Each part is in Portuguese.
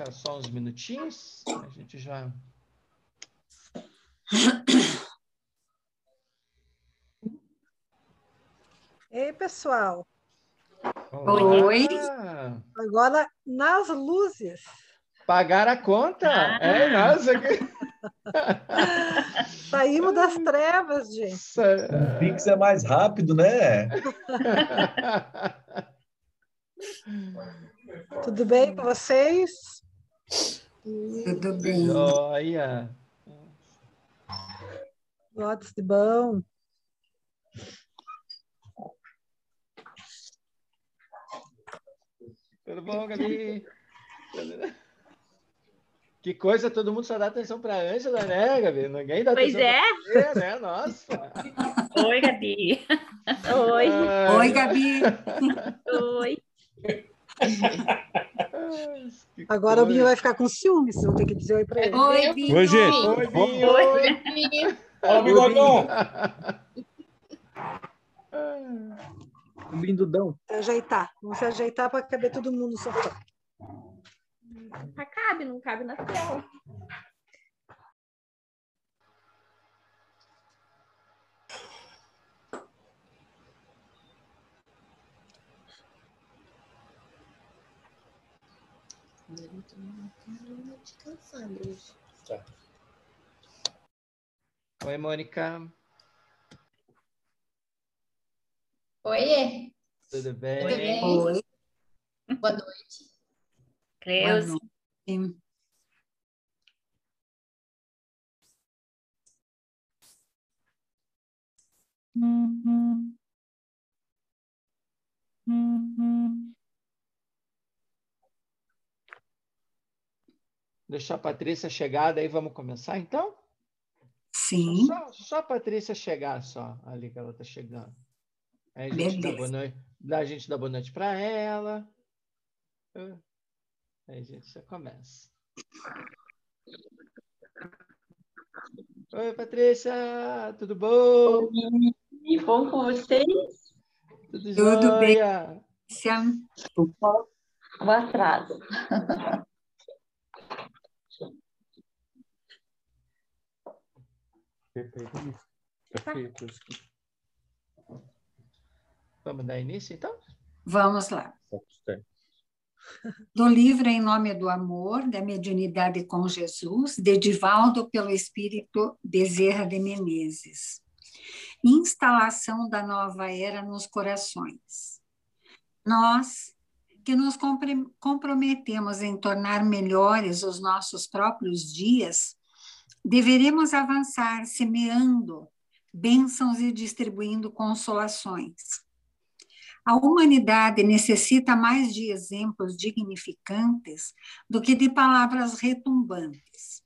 ficar só uns minutinhos. A gente já. Ei, pessoal. Olá. Oi. Agora nas luzes. Pagar a conta? Ah. É, nossa. Saímos das trevas, gente. O Pix é mais rápido, né? Tudo bem com vocês? Tudo bem. Joia. Lotes de bom. Tudo bom, Gabi? Que coisa, todo mundo só dá atenção para a Ângela, né, Gabi? Ninguém dá pois atenção é. para você, né? Nossa. Oi, Gabi. Oi. Ai. Oi, Gabi. Oi. Agora o Binho vai ficar com ciúmes, você vai ter que dizer oi para ele. Oi, Binho. Oi, gente. Oi, Binho. Oi, Binho. Fala, bigodão. Um lindudão. Ajeitar. Vamos se ajeitar para caber todo mundo no sofá. Ah, cabe, não cabe na tela. Tá. Oi, Mônica. Oiê, Tudo bem? tudo bem? Oi. Boa noite. Cleusa. Boa Deixar a Patrícia chegar, daí vamos começar, então? Sim. Só, só a Patrícia chegar, só, ali que ela está chegando. Aí a gente, dá boa noite, dá- a gente dá boa noite para ela. Aí a gente já começa. Oi, Patrícia, tudo bom? E bom com vocês? Tudo, Tudo bem. jóia? Sim. O atraso. Perfeito. Vamos dar início, então? Vamos lá. Do livro Em Nome do Amor, da Mediunidade com Jesus, de Divaldo pelo Espírito Bezerra de Menezes. Instalação da nova era nos corações. Nós, que nos comprometemos em tornar melhores os nossos próprios dias, deveremos avançar semeando bênçãos e distribuindo consolações. A humanidade necessita mais de exemplos dignificantes do que de palavras retumbantes.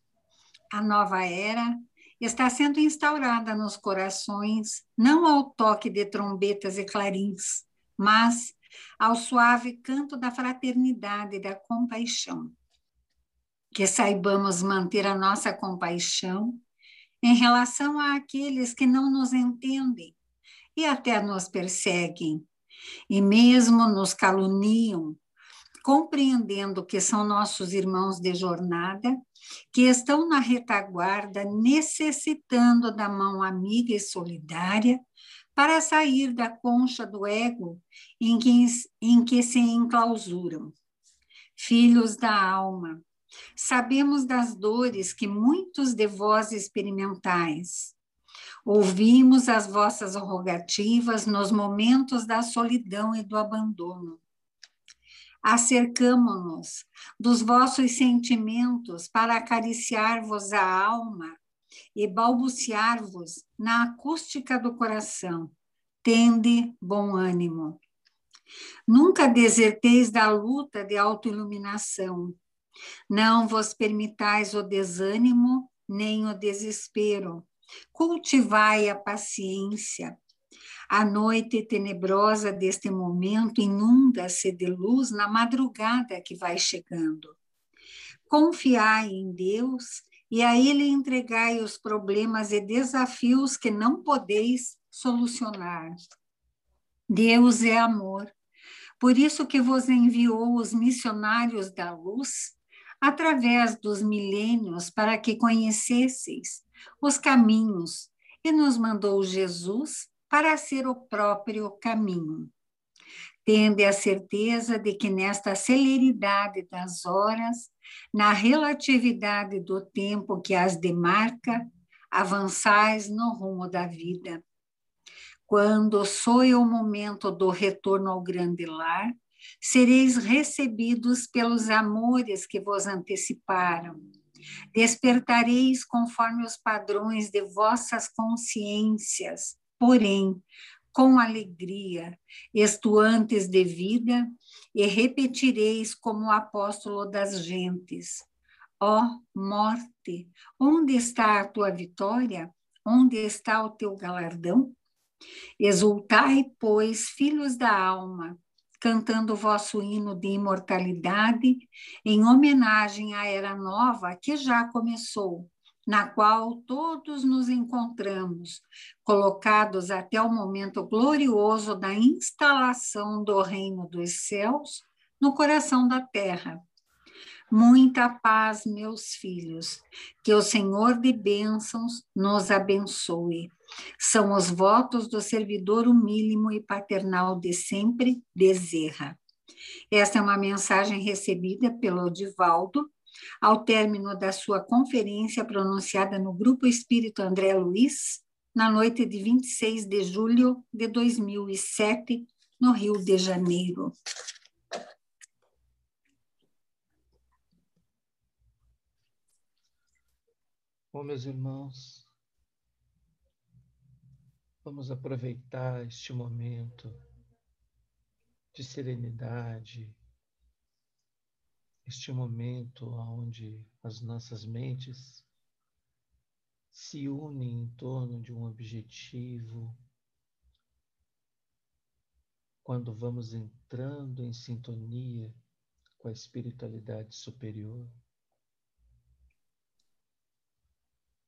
A nova era está sendo instaurada nos corações, não ao toque de trombetas e clarins, mas ao suave canto da fraternidade e da compaixão. Que saibamos manter a nossa compaixão em relação àqueles que não nos entendem e até nos perseguem, e mesmo nos caluniam, compreendendo que são nossos irmãos de jornada, que estão na retaguarda necessitando da mão amiga e solidária para sair da concha do ego em que, em que se enclausuram. Filhos da alma, sabemos das dores que muitos de vós experimentais. Ouvimos as vossas rogativas nos momentos da solidão e do abandono. Acercamo-nos dos vossos sentimentos para acariciar-vos a alma e balbuciar-vos na acústica do coração. Tende bom ânimo. Nunca deserteis da luta de autoiluminação. Não vos permitais o desânimo nem o desespero. Cultivai a paciência. A noite tenebrosa deste momento inunda-se de luz na madrugada que vai chegando. Confiai em Deus e a Ele entregai os problemas e desafios que não podeis solucionar. Deus é amor. Por isso que vos enviou os missionários da luz através dos milênios para que conhecesseis os caminhos e nos mandou Jesus para ser o próprio caminho. Tende a certeza de que nesta celeridade das horas, na relatividade do tempo que as demarca, avançais no rumo da vida. Quando soe o momento do retorno ao grande lar, sereis recebidos pelos amores que vos anteciparam. Despertareis conforme os padrões de vossas consciências, porém, com alegria, estuantes de vida, e repetireis como o apóstolo das gentes: Ó oh, morte, onde está a tua vitória? Onde está o teu galardão? Exultai, pois, filhos da alma, cantando o vosso hino de imortalidade, em homenagem à era nova que já começou, na qual todos nos encontramos, colocados até o momento glorioso da instalação do reino dos céus no coração da terra Muita paz, meus filhos. Que o Senhor de bênçãos nos abençoe. São os votos do servidor humílimo e paternal de sempre, Bezerra. Esta é uma mensagem recebida pelo Divaldo ao término da sua conferência pronunciada no Grupo Espírito André Luiz, na noite de 26 de julho de 2007, no Rio de Janeiro. Bom, meus irmãos, vamos aproveitar este momento de serenidade, este momento onde as nossas mentes se unem em torno de um objetivo, quando vamos entrando em sintonia com a espiritualidade superior.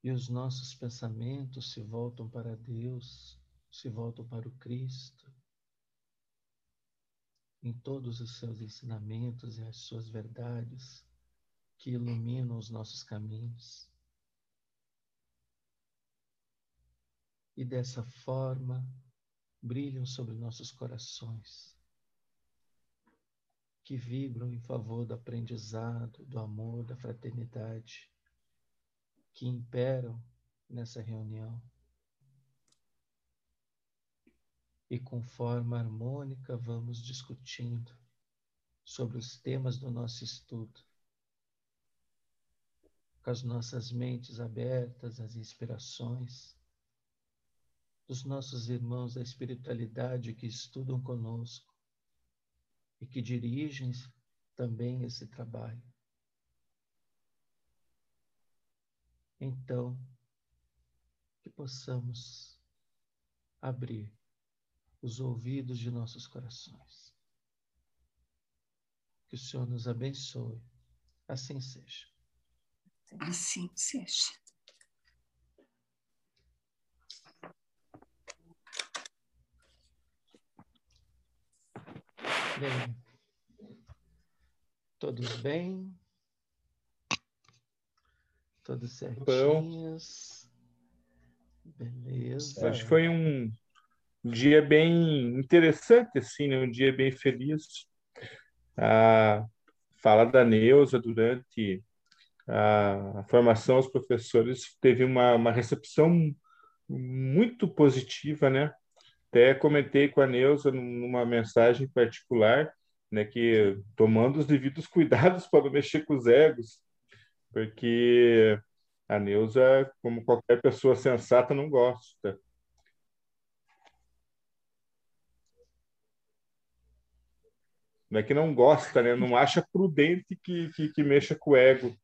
E os nossos pensamentos se voltam para Deus, se voltam para o Cristo, em todos os seus ensinamentos e as suas verdades que iluminam os nossos caminhos. E dessa forma brilham sobre nossos corações, que vibram em favor do aprendizado, do amor, da fraternidade que imperam nessa reunião. E com forma harmônica vamos discutindo sobre os temas do nosso estudo, com as nossas mentes abertas às inspirações dos nossos irmãos da espiritualidade que estudam conosco e que dirigem também esse trabalho. Então que possamos abrir os ouvidos de nossos corações. Que o Senhor nos abençoe. Assim seja. Assim seja. Bem, todos bem? Todos certinhos. Beleza. Acho que foi um dia bem interessante, assim, né? um dia bem feliz. A fala da Neuza durante a formação aos professores teve uma, uma recepção muito positiva, né? Até comentei com a Neuza numa mensagem particular, né, que tomando os devidos cuidados para não mexer com os egos, porque a Neuza, como qualquer pessoa sensata, não gosta. Não é que não gosta, né? não acha prudente que, que, que mexa com o ego.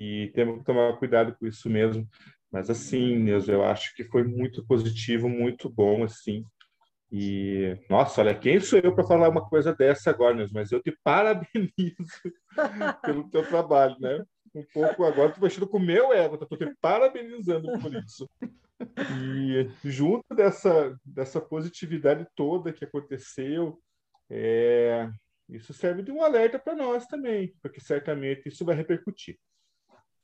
E temos que tomar cuidado com isso mesmo. Mas assim, Neuza, eu acho que foi muito positivo, muito bom, assim. E, nossa, olha, quem sou eu para falar uma coisa dessa agora, Neuza? Mas eu te parabenizo pelo teu trabalho, né? Um pouco agora, estou mexendo com o meu ego, estou te parabenizando por isso. E junto dessa, dessa positividade toda que aconteceu, é, isso serve de um alerta para nós também, porque certamente isso vai repercutir,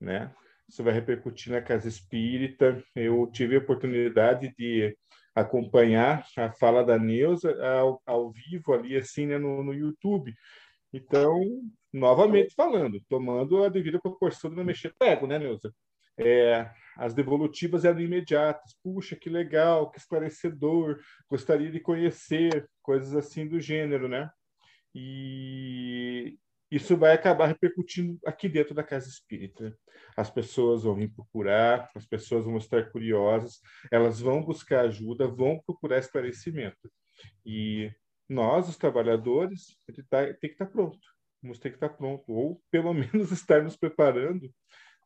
né? Isso vai repercutir na casa espírita. Eu tive a oportunidade de acompanhar a fala da Neuza ao, ao vivo ali assim né, no, no YouTube. Então, novamente falando, tomando a devida proporção de não mexer pego, né, Neuza? É, as devolutivas eram imediatas. Puxa, que legal, que esclarecedor, gostaria de conhecer, coisas assim do gênero, né? E isso vai acabar repercutindo aqui dentro da casa espírita. As pessoas vão vir procurar, as pessoas vão estar curiosas, elas vão buscar ajuda, vão procurar esclarecimento. E nós, os trabalhadores, tá, tem que estar pronto. Vamos ter que estar pronto, ou pelo menos estar nos preparando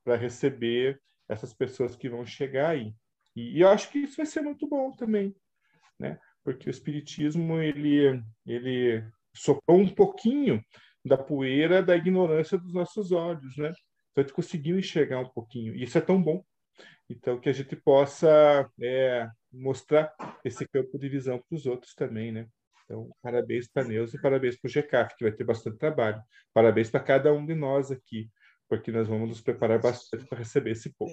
para receber essas pessoas que vão chegar aí. E, e, eu acho que isso vai ser muito bom também, né? Porque o espiritismo ele ele soprou um pouquinho da poeira da ignorância dos nossos olhos, né? Então a gente conseguiu enxergar um pouquinho. E isso é tão bom. Então que a gente possa é, mostrar esse campo de visão para os outros também, né? Então, parabéns para a Neuza e parabéns para o GECAF, que vai ter bastante trabalho. Parabéns para cada um de nós aqui, porque nós vamos nos preparar bastante para receber esse povo.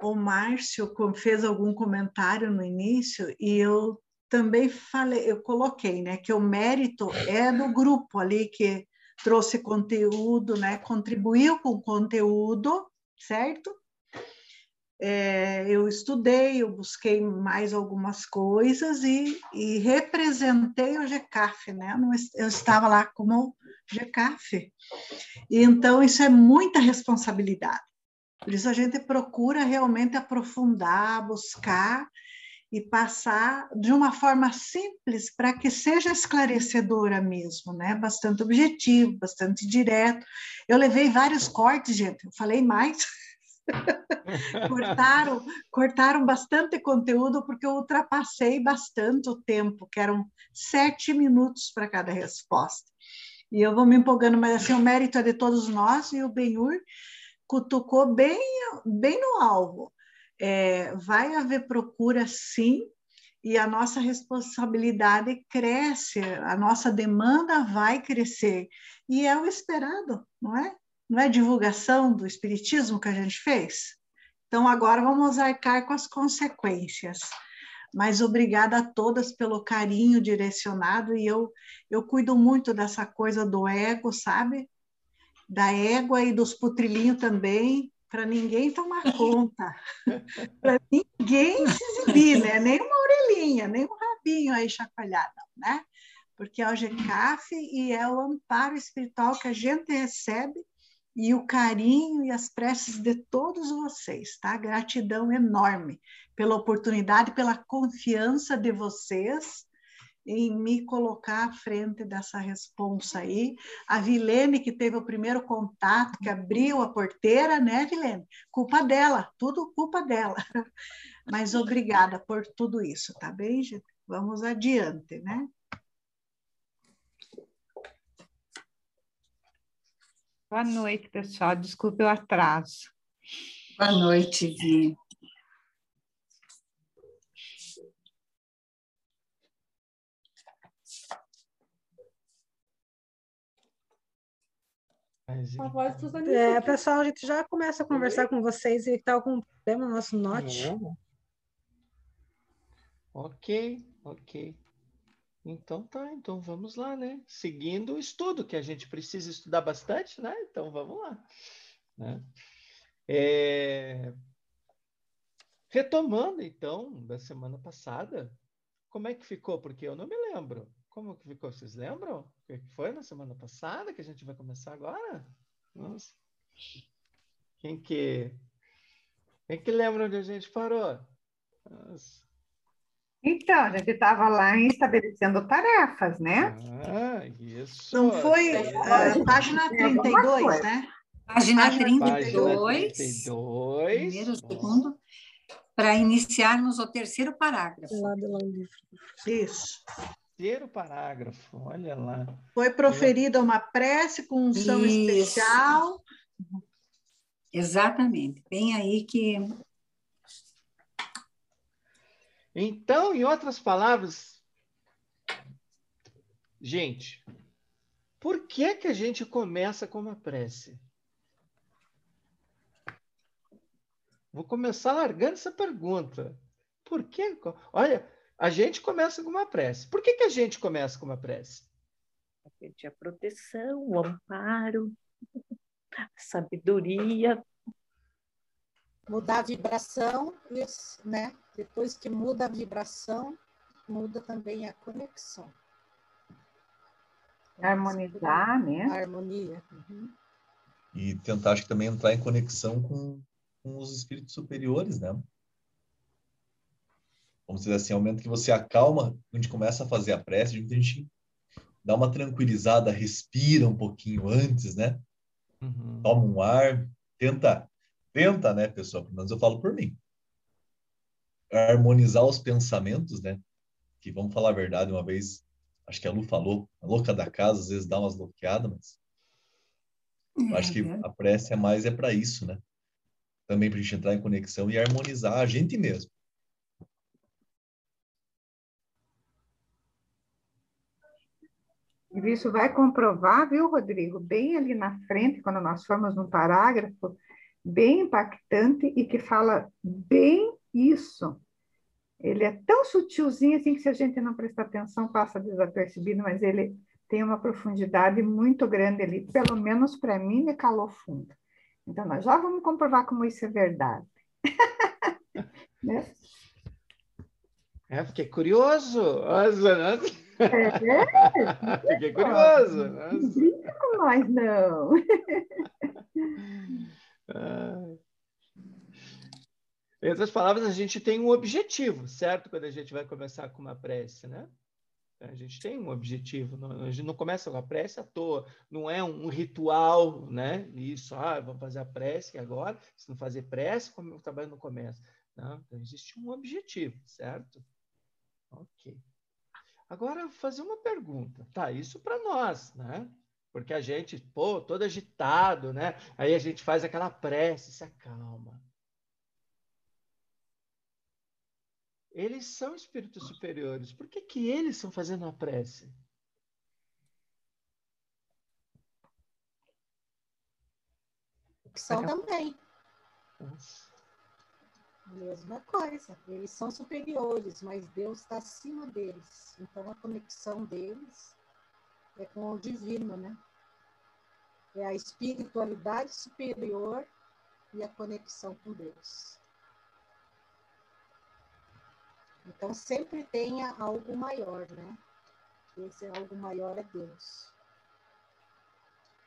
O Márcio fez algum comentário no início e eu também falei, eu coloquei, né, que o mérito é do grupo ali que trouxe conteúdo, né, contribuiu com conteúdo, certo? É, eu estudei, eu busquei mais algumas coisas e, e representei o GCAF, né? Eu estava lá como GCAF. E então isso é muita responsabilidade. Por isso a gente procura realmente aprofundar, buscar e passar de uma forma simples para que seja esclarecedora mesmo, né? Bastante objetivo, bastante direto. Eu levei vários cortes, gente. Eu falei mais. cortaram, cortaram bastante conteúdo porque eu ultrapassei bastante o tempo, que eram sete minutos para cada resposta. E eu vou me empolgando, mas assim, o mérito é de todos nós, e o Benhur cutucou bem, bem no alvo. É, vai haver procura, sim, e a nossa responsabilidade cresce, a nossa demanda vai crescer. E é o esperado, não é? Não é divulgação do espiritismo que a gente fez? Então agora vamos arcar com as consequências. Mas obrigada a todas pelo carinho direcionado e eu eu cuido muito dessa coisa do ego, sabe? Da égua e dos putrilhinhos também, para ninguém tomar conta, para ninguém se exibir, né? Nem uma orelhinha, nem um rabinho aí chacoalhado, né? Porque é o GCAF e é o amparo espiritual que a gente recebe e o carinho e as preces de todos vocês, tá? Gratidão enorme pela oportunidade, pela confiança de vocês em me colocar à frente dessa responsa aí. A Vilene, que teve o primeiro contato, que abriu a porteira, né, Vilene? Culpa dela, tudo culpa dela. Mas obrigada por tudo isso, tá bem, gente? Vamos adiante, né? Boa noite, pessoal. Desculpe o atraso. Boa noite, Vi. Dos é, pessoal, a gente já começa a conversar com vocês e está algum problema no nosso note. Ok, ok. Então tá, então vamos lá, né? Seguindo o estudo, que a gente precisa estudar bastante, né? Então vamos lá. Né? É... Retomando, então, da semana passada, como é que ficou? Porque eu não me lembro. Como que ficou? Vocês lembram? O que foi na semana passada que a gente vai começar agora? Nossa. Quem que... Quem que lembra onde a gente parou? Nossa. Então, a gente estava lá estabelecendo tarefas, né? Ah, isso. Não foi uh, página 32, né? Página 32. Página 32. Primeiro, segundo. Para iniciarmos o terceiro parágrafo. Lá do livro. Isso. Terceiro parágrafo, olha lá. Foi proferida uma prece com unção Isso. especial. Exatamente. Bem aí que então, em outras palavras, gente, Por que, que a gente começa com uma prece? Vou começar largando essa pergunta. Por que? Olha, a gente começa com uma prece. Por que, que a gente começa com uma prece? Para pedir a proteção, o amparo, a sabedoria. Mudar a vibração, né? Depois que muda a vibração, muda também a conexão. Harmonizar, né? A harmonia. Uhum. E tentar, acho que também entrar em conexão com, com os espíritos superiores, né? Vamos dizer assim, ao momento que você acalma, a gente começa a fazer a prece, a gente dá uma tranquilizada, respira um pouquinho antes, né? Uhum. Toma um ar, tenta, tenta, né, pessoal? Pelo menos eu falo por mim. Harmonizar os pensamentos, né? Que vamos falar a verdade, uma vez acho que a Lu falou, a louca da casa às vezes dá umas bloqueadas, mas eu acho que uhum. a prece é mais é para isso, né? Também para a gente entrar em conexão e harmonizar a gente mesmo. E isso vai comprovar, viu, Rodrigo? Bem ali na frente, quando nós formos num parágrafo bem impactante e que fala bem isso. Ele é tão sutilzinho assim que se a gente não prestar atenção passa desapercebido, mas ele tem uma profundidade muito grande ali, pelo menos para mim me calou fundo. Então nós já vamos comprovar como isso é verdade. né? É, fiquei curioso. Nossa, nossa. É, fiquei curioso. Não brinca com nós, não. Em outras palavras, a gente tem um objetivo, certo? Quando a gente vai começar com uma prece, né? A gente tem um objetivo, a gente não começa com a prece à toa, não é um, ritual, né? Isso, ah, vamos fazer a prece agora, se não fazer prece, o trabalho não começa. Não, então existe um objetivo, certo? Ok. Agora, fazer uma pergunta, tá? Isso para nós, né? Porque a gente, pô, todo agitado, né? Aí a gente faz aquela prece, se acalma. Eles são espíritos superiores. Por que, que eles estão fazendo a prece? São também. Nossa. Mesma coisa. Eles são superiores, mas Deus está acima deles. Então a conexão deles é com o divino, né? É a espiritualidade superior e a conexão com Deus. Então, sempre tenha algo maior, né? Esse algo maior é Deus.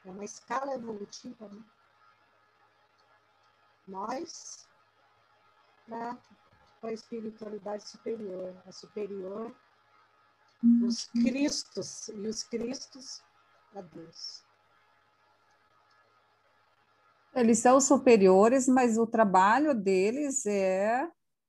É uma escala evolutiva, né? Nós, para a espiritualidade superior, a superior, os Cristos, e os Cristos a Deus. Eles são superiores, mas o trabalho deles é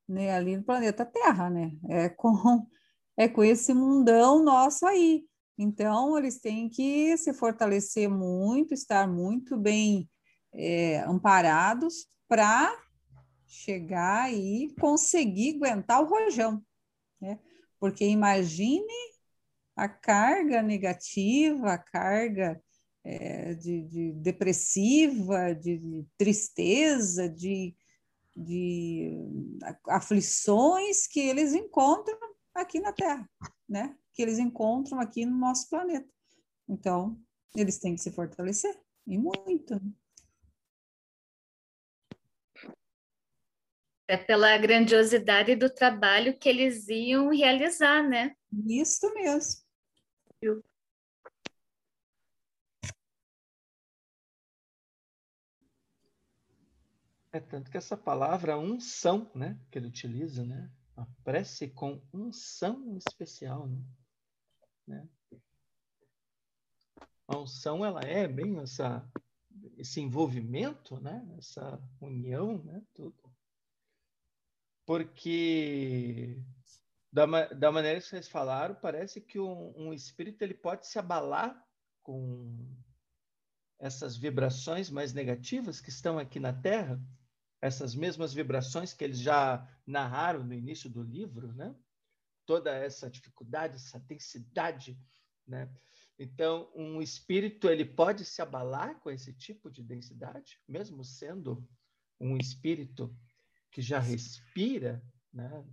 né, ali no planeta Terra, né? É com, é com esse mundão nosso aí. Então, eles têm que se fortalecer muito, estar muito bem é, amparados para chegar e conseguir aguentar o rojão? Porque imagine a carga negativa, a carga é, de, de, depressiva, de, de tristeza, de de aflições que eles encontram aqui na Terra, né? Que eles encontram aqui no nosso planeta. Então, eles têm que se fortalecer, e muito. É pela grandiosidade do trabalho que eles iam realizar, né? Isso mesmo. É tanto que essa palavra unção, né, que ele utiliza, né, a prece com unção especial, né? né? A unção ela é bem essa esse envolvimento, né, essa união, né, tudo. Porque da, da maneira que vocês falaram, parece que um, um espírito ele pode se abalar com essas vibrações mais negativas que estão aqui na Terra essas mesmas vibrações que eles já narraram no início do livro, né? Toda essa dificuldade, essa densidade, né? Então, um espírito ele pode se abalar com esse tipo de densidade, mesmo sendo um espírito que já respira, né,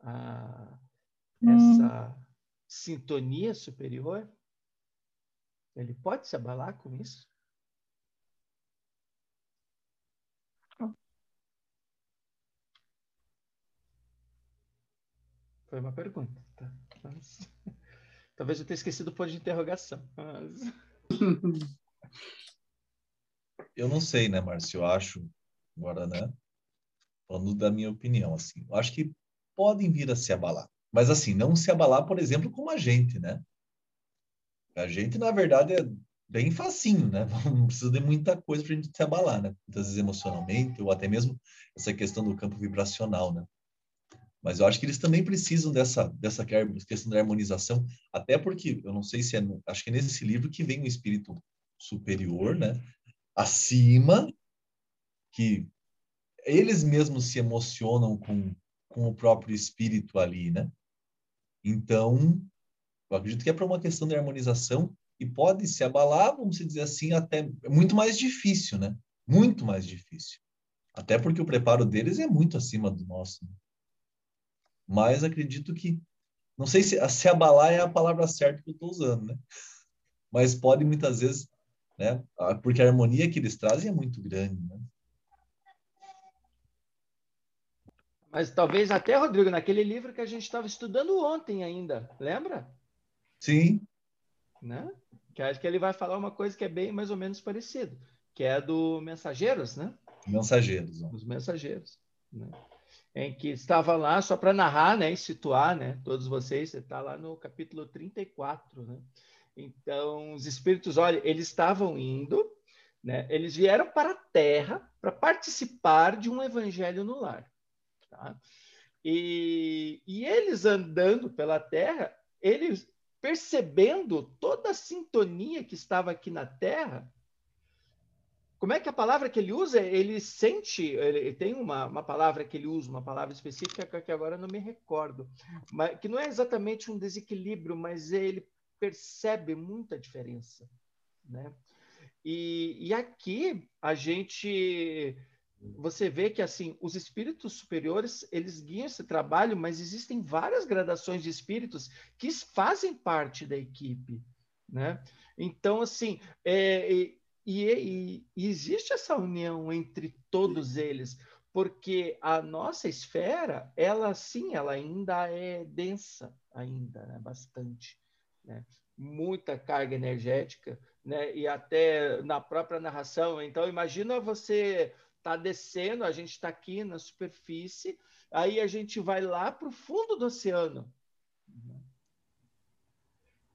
a, essa hum. sintonia superior. Ele pode se abalar com isso? Foi uma pergunta. Tá? Mas... Talvez eu tenha esquecido o ponto de interrogação. Mas... Eu não sei, né, Márcio? Eu acho, agora, né? Falando da minha opinião, assim, eu acho que podem vir a se abalar. Mas, assim, não se abalar, por exemplo, como a gente, né? A gente, na verdade, é bem facinho, né? Não precisa de muita coisa para a gente se abalar, né? Muitas vezes emocionalmente, ou até mesmo essa questão do campo vibracional, né? Mas eu acho que eles também precisam dessa, dessa questão da harmonização, até porque, eu não sei se é, acho que é nesse livro que vem o espírito superior, né? Acima, que eles mesmos se emocionam com, com o próprio espírito ali, né? Então, eu acredito que é para uma questão de harmonização e pode se abalar, vamos dizer assim, até muito mais difícil, né? Muito mais difícil. Até porque o preparo deles é muito acima do nosso. Né? Mas acredito que, não sei se, se abalar é a palavra certa que eu estou usando, né? Mas pode muitas vezes, né? Porque a harmonia que eles trazem é muito grande, né? Mas talvez até, Rodrigo, naquele livro que a gente estava estudando ontem ainda, lembra? Sim. Né? Que acho que ele vai falar uma coisa que é bem mais ou menos parecido, que é do Mensageiros, né? Mensageiros. Os Mensageiros. Né? Em que estava lá, só para narrar né, e situar, né? Todos vocês, você está lá no capítulo 34, né? Então, os espíritos, olha, eles estavam indo, né? Eles vieram para a Terra para participar de um evangelho no lar. Tá? E, e eles andando pela terra, eles percebendo toda a sintonia que estava aqui na terra, como é que a palavra que ele usa? Ele sente, ele tem uma, uma palavra que ele usa, uma palavra específica que agora não me recordo, mas que não é exatamente um desequilíbrio, mas ele percebe muita diferença, né? E, e aqui a gente você vê que assim os espíritos superiores eles guiam esse trabalho, mas existem várias gradações de espíritos que fazem parte da equipe, né? Então assim é, e, e, e existe essa união entre todos eles, porque a nossa esfera ela sim ela ainda é densa ainda, né? bastante, né? muita carga energética, né? E até na própria narração. Então imagina você está descendo, a gente está aqui na superfície, aí a gente vai lá para o fundo do oceano.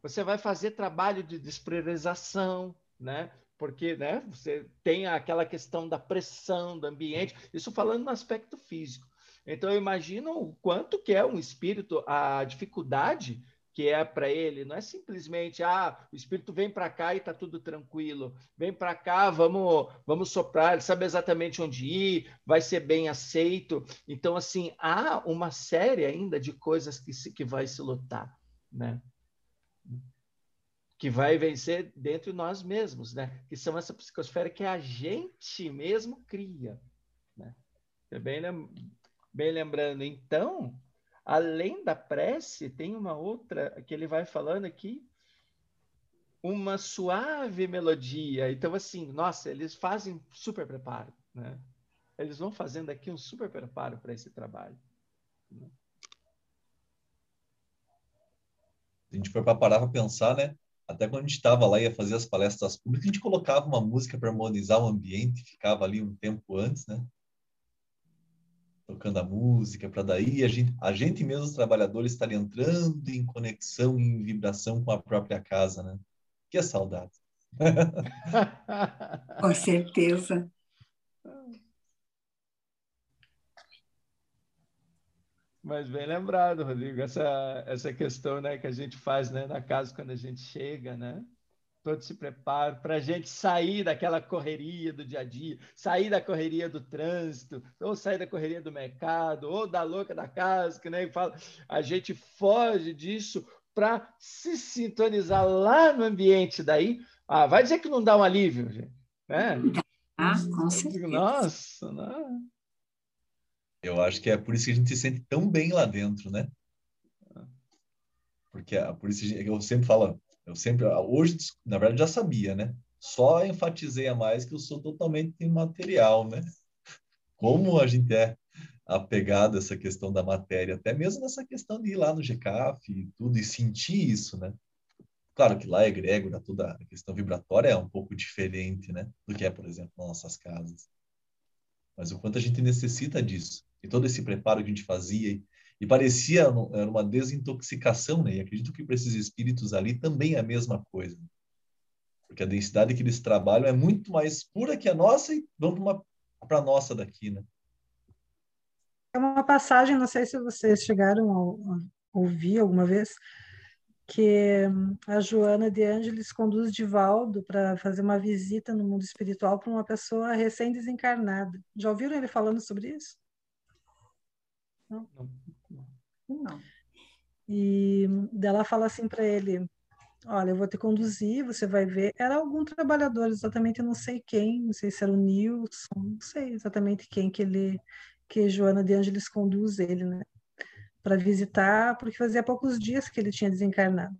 Você vai fazer trabalho de despressurização, né? Porque né, você tem aquela questão da pressão do ambiente, isso falando no aspecto físico. Então, imagino o quanto que é um espírito, a dificuldade que é para ele, não é simplesmente ah, o espírito vem para cá e está tudo tranquilo, vem para cá, vamos, vamos soprar, ele sabe exatamente onde ir, vai ser bem aceito. Então, assim, há uma série ainda de coisas que, se, que vai se lutar, né? Que vai vencer dentro de nós mesmos, né? Que são essa psicosfera que a gente mesmo cria, né? Bem, bem lembrando, então, além da prece, tem uma outra que ele vai falando aqui, uma suave melodia. Então, assim, nossa, eles fazem super preparo, né? Eles vão fazendo aqui um super preparo para esse trabalho. Né? A gente foi para parar para pensar, né? Até quando a gente estava lá e ia fazer as palestras públicas, a gente colocava uma música para harmonizar o ambiente, ficava ali um tempo antes, né? Tocando a música, para daí a gente, a gente mesmo, os trabalhadores, estar entrando em conexão, em vibração com a própria casa, né? Que saudade. com certeza. Mas bem lembrado, Rodrigo, essa, essa questão né, que a gente faz né, na casa quando a gente chega, né? Todos se preparam para a gente sair daquela correria do dia a dia, sair da correria do trânsito, ou sair da correria do mercado, ou da louca da casa, que nem fala. A gente foge disso para se sintonizar lá no ambiente daí. Ah, vai dizer que não dá um alívio, gente. É. Ah, com certeza. Nossa, não. Eu acho que é por isso que a gente se sente tão bem lá dentro, né? Porque é por isso que eu sempre falo, eu sempre, hoje, na verdade, já sabia, né? Só enfatizei a mais que eu sou totalmente imaterial, né? Como a gente é apegado a essa questão da matéria, até mesmo nessa questão de ir lá no GCAF e tudo, e sentir isso, né? Claro que lá é egrégora, toda a questão vibratória é um pouco diferente, né? Do que é, por exemplo, nas nossas casas. Mas o quanto a gente necessita disso. E todo esse preparo que a gente fazia, e, parecia era uma desintoxicação, né? E acredito que para esses espíritos ali também é a mesma coisa. Porque a densidade que eles trabalham é muito mais pura que a nossa e vamos para a nossa daqui, né? É uma passagem, não sei se vocês chegaram a ouvir alguma vez, que hum, a Joana de Ângeles conduz Divaldo para fazer uma visita no mundo espiritual para uma pessoa recém-desencarnada. Já ouviram ele falando sobre isso? Não? Não. E dela fala assim para ele: Olha, eu vou te conduzir, você vai ver. Era algum trabalhador, exatamente, não sei quem, não sei se era o Nilson, não sei exatamente quem que ele que Joana de Ângeles conduz ele, né? Para visitar, porque fazia poucos dias que ele tinha desencarnado.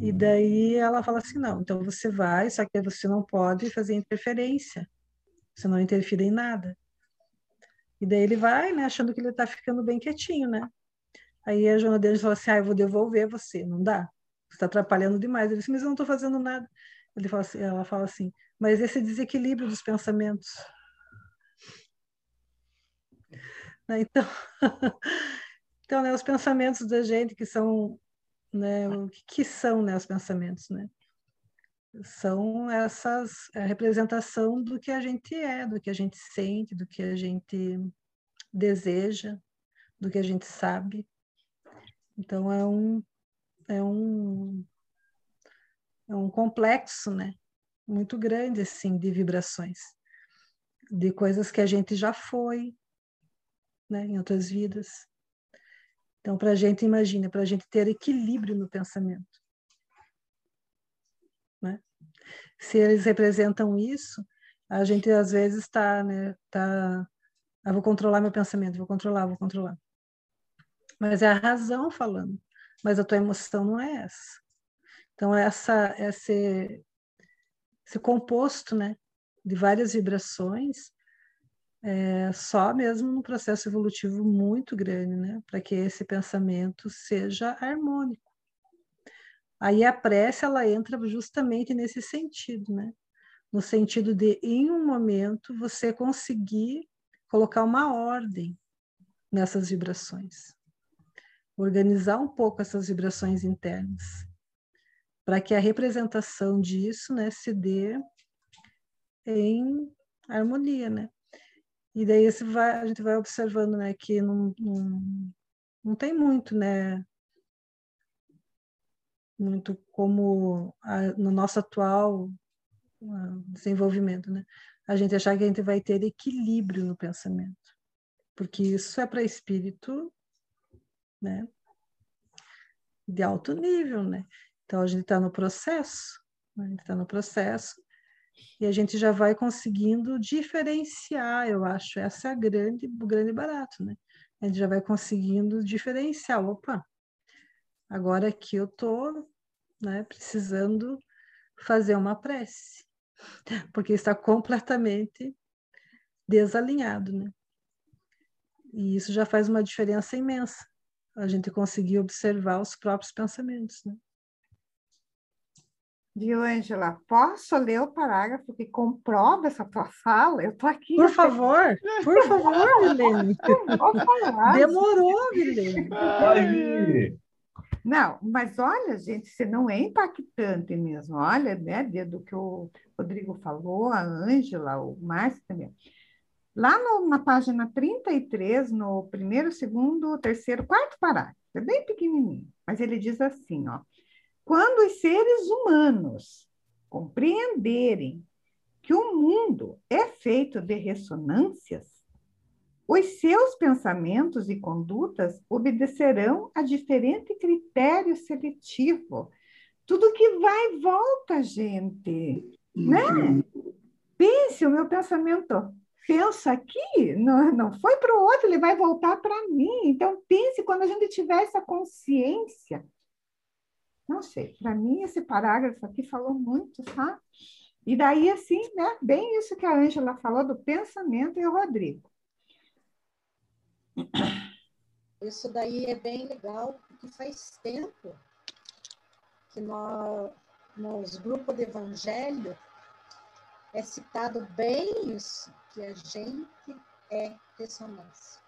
E daí ela fala assim: não, então você vai, só que você não pode fazer interferência, você não interfere em nada. E daí ele vai, né, achando que ele está ficando bem quietinho, né? Aí a Joana Ângeles fala assim: ah, eu vou devolver você, não dá, você está atrapalhando demais. Ele disse: mas eu não estou fazendo nada. Ele fala assim, ela fala assim: mas esse desequilíbrio dos pensamentos né? Então, então né, os pensamentos da gente que são, né, o que, que são né, os pensamentos, né? São essas a representação do que a gente é, do que a gente sente, do que a gente deseja, do que a gente sabe. Então é um é um é um complexo, né? Muito grande assim de vibrações, de coisas que a gente já foi, né, em outras vidas. Então, para a gente, imagina, para a gente ter equilíbrio no pensamento. Né? Se eles representam isso, a gente às vezes está, né, tá, ah, vou controlar meu pensamento, vou controlar, vou controlar. Mas é a razão falando, mas a tua emoção não é essa. Então, essa, esse, esse composto, né, de várias vibrações, é, só mesmo num processo evolutivo muito grande, né? Para que esse pensamento seja harmônico. Aí a prece ela entra justamente nesse sentido, né? No sentido de, em um momento, você conseguir colocar uma ordem nessas vibrações, organizar um pouco essas vibrações internas, para que a representação disso, né, se dê em harmonia, né? E daí vai, a gente vai observando né, que não, não, não tem muito, né? Muito como a, no nosso atual uh, desenvolvimento, né? A gente achar que a gente vai ter equilíbrio no pensamento. Porque isso é para espírito, né? De alto nível, né? Então a gente está no processo, né? a gente está no processo e a gente já vai conseguindo diferenciar, eu acho, essa é a grande, o grande barato, né? A gente já vai conseguindo diferenciar, opa, agora aqui eu tô, né, precisando fazer uma prece, porque está completamente desalinhado, né? E isso já faz uma diferença imensa, a gente conseguir observar os próprios pensamentos, né? Viu, Angela? Posso ler o parágrafo que comprova essa tua fala? Eu estou aqui. Por favor, por favor, Milene. Demorou, Milene. Não, mas olha, gente, se não é impactante mesmo. Olha, né, do que o Rodrigo falou, a Ângela, o Márcio também. Lá no, na página 33, no primeiro, segundo, terceiro, quarto parágrafo, é bem pequenininho, mas ele diz assim, ó. Quando os seres humanos compreenderem que o mundo é feito de ressonâncias, os seus pensamentos e condutas obedecerão a diferente critério seletivo. Tudo que vai e volta, gente, né? Pense, o meu pensamento pensa aqui, não, não foi para o outro, ele vai voltar para mim. Então, pense quando a gente tiver essa consciência. Não sei, para mim esse parágrafo aqui falou muito, tá? E daí, assim, né? Bem isso que a Ângela falou do pensamento e o Rodrigo. Isso daí é bem legal, porque faz tempo que nós, nos grupos de evangelho é citado bem isso, que a gente é ressonância.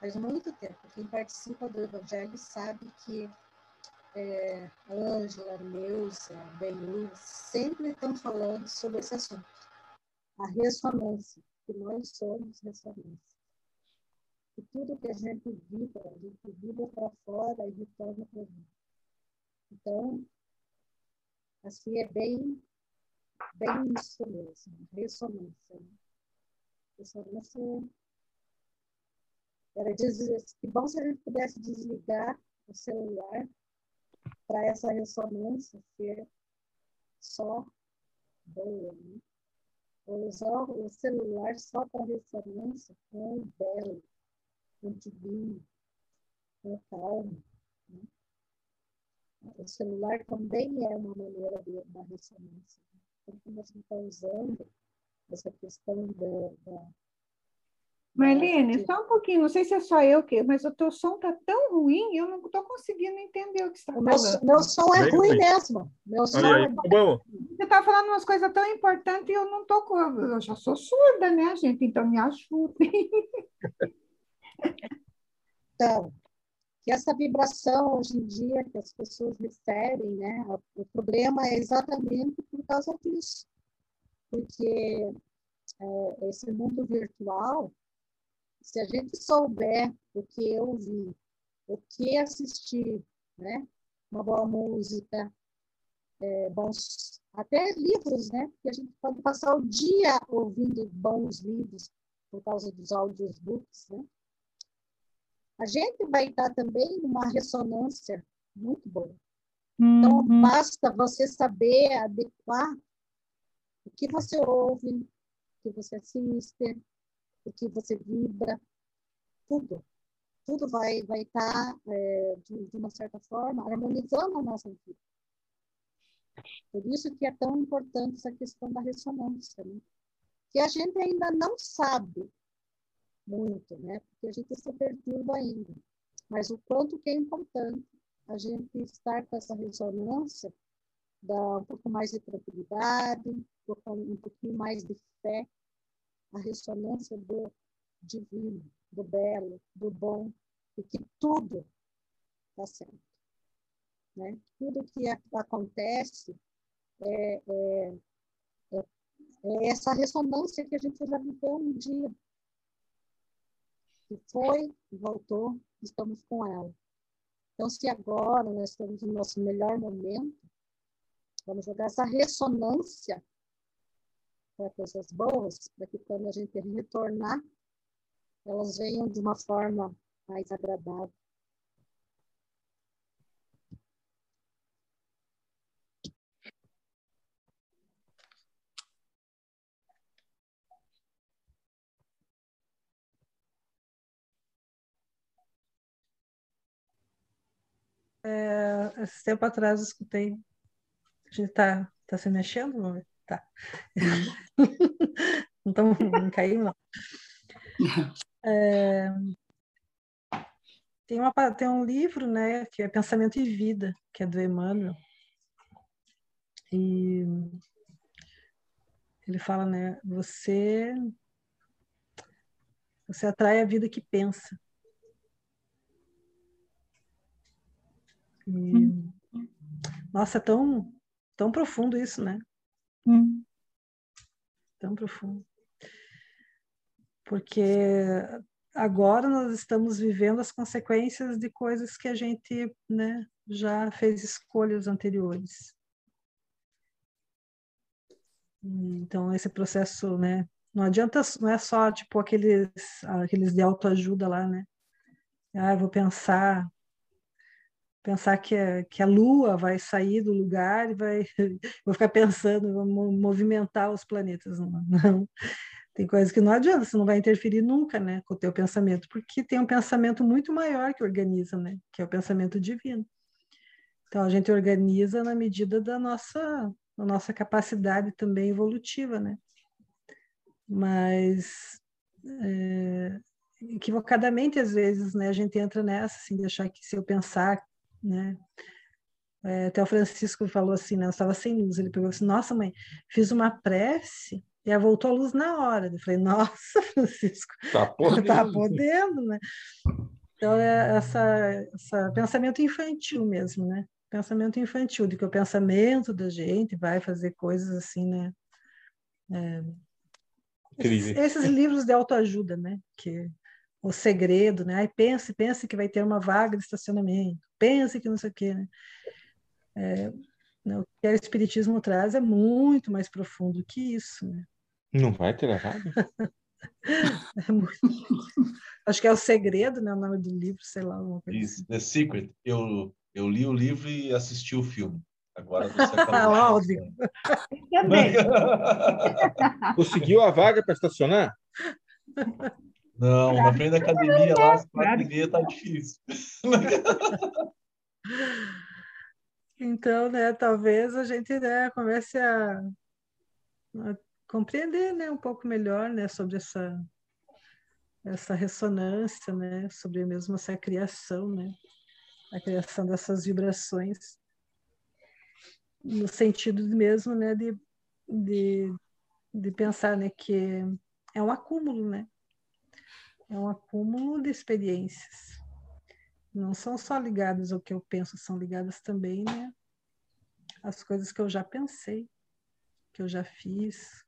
Faz muito tempo. Quem participa do evangelho sabe que é, Ângela, Neuza, Benhu, sempre estão falando sobre esse assunto. A ressonância, que nós somos ressonância que tudo que a gente vibra, a gente vibra para fora e retorna para dentro. Então, assim é bem, bem isso mesmo, ressonância. Né? Ressonância era dizer, que bom se a gente pudesse desligar o celular para essa ressonância ser só boa, né? Ou usar o celular só para ressonância com o belo divino, com calma. Né? O celular também é uma maneira de dar ressonância. Então, a gente está usando essa questão da, da Marlene, só um pouquinho, não sei se é só eu que, mas o teu som está tão ruim, eu não estou conseguindo entender o que está falando. Meu, meu som é ruim mesmo. Meu som aí, é bom. Você está falando umas coisas tão importantes e eu não estou. Eu já sou surda, né, gente? Então me ajudem. Então, que essa vibração hoje em dia que as pessoas recebem, né, o problema é exatamente por causa disso. Porque é, esse mundo virtual, se a gente souber o que eu vi, o que assistir, né, uma boa música, é, bons, até livros, né, porque a gente pode passar o dia ouvindo bons livros por causa dos audiobooks, né, a gente vai estar também numa ressonância muito boa. Então, uhum. basta você saber adequar o que você ouve, o que você assiste, o que você vibra, tudo. Tudo vai, vai estar, é, de, de uma certa forma, harmonizando a nossa vida. Por isso que é tão importante essa questão da ressonância, né? que a gente ainda não sabe muito, né? Porque a gente se perturba ainda. Mas o quanto que é importante a gente estar com essa ressonância, dar um pouco mais de tranquilidade, um pouquinho mais de fé, a ressonância do divino, do belo, do bom, e que tudo está certo. Né? Tudo que acontece é, é, é, é essa ressonância que a gente já viveu um dia que foi, voltou, estamos com ela. Então, se agora nós estamos no nosso melhor momento, vamos jogar essa ressonância para coisas boas, para que quando a gente retornar, elas venham de uma forma mais agradável. É, esse tempo atrás eu escutei. A gente tá, tá se mexendo, não? Tá. então, não caiu, não. É, tem, uma, tem um livro, né, que é Pensamento e Vida, que é do Emmanuel. E ele fala, né, você você atrai a vida que pensa. Hum. Nossa, é tão, tão profundo isso, né? Hum. Tão profundo. Porque agora nós estamos vivendo as consequências de coisas que a gente né, já fez escolhas anteriores. Então, esse processo né, Não adianta, não é só tipo aqueles, aqueles de autoajuda lá, né? Ah, eu vou pensar, pensar que a, que a lua vai sair do lugar e vai, vou ficar pensando, vou movimentar os planetas. Não, não. Tem coisas que não adianta, você não vai interferir nunca, né, com o teu pensamento, porque tem um pensamento muito maior que organiza, né, que é o pensamento divino. Então a gente organiza na medida da nossa, da nossa capacidade também evolutiva, né? Mas é, equivocadamente às vezes, né, a gente entra nessa, assim, de achar que se eu pensar, né, é, até o Francisco falou assim, né, eu estava sem luz, ele pegou assim, nossa mãe, fiz uma prece e voltou a luz na hora. Eu falei, nossa, Francisco, tá podendo, tá podendo né? Então, é essa, essa pensamento infantil mesmo, né? Pensamento infantil, de que o pensamento da gente vai fazer coisas assim, né? É, esses, esses, livros de autoajuda, né? Que o segredo, né? Aí pense, pense que vai ter uma vaga de estacionamento, pense que não sei o quê, né? É, né, o que o Espiritismo traz é muito mais profundo que isso, né? Não vai ter errado? é muito... Acho que é o segredo, né? O nome do livro, sei lá. Isso, assim. The Secret. Eu, eu li o livro e assisti o filme. Agora você acaba. Rodrigo. Conseguiu a vaga para estacionar? Não, na frente da academia lá, as quatro tá difícil. Então, né, talvez a gente né, comece a, a compreender né, um pouco melhor né, sobre essa, essa ressonância, né, sobre mesmo essa criação, né, a criação dessas vibrações, no sentido mesmo né, de, de, de pensar né, que é um acúmulo, né, é um acúmulo de experiências. Não são só ligadas ao que eu penso, são ligadas também né, às coisas que eu já pensei, que eu já fiz,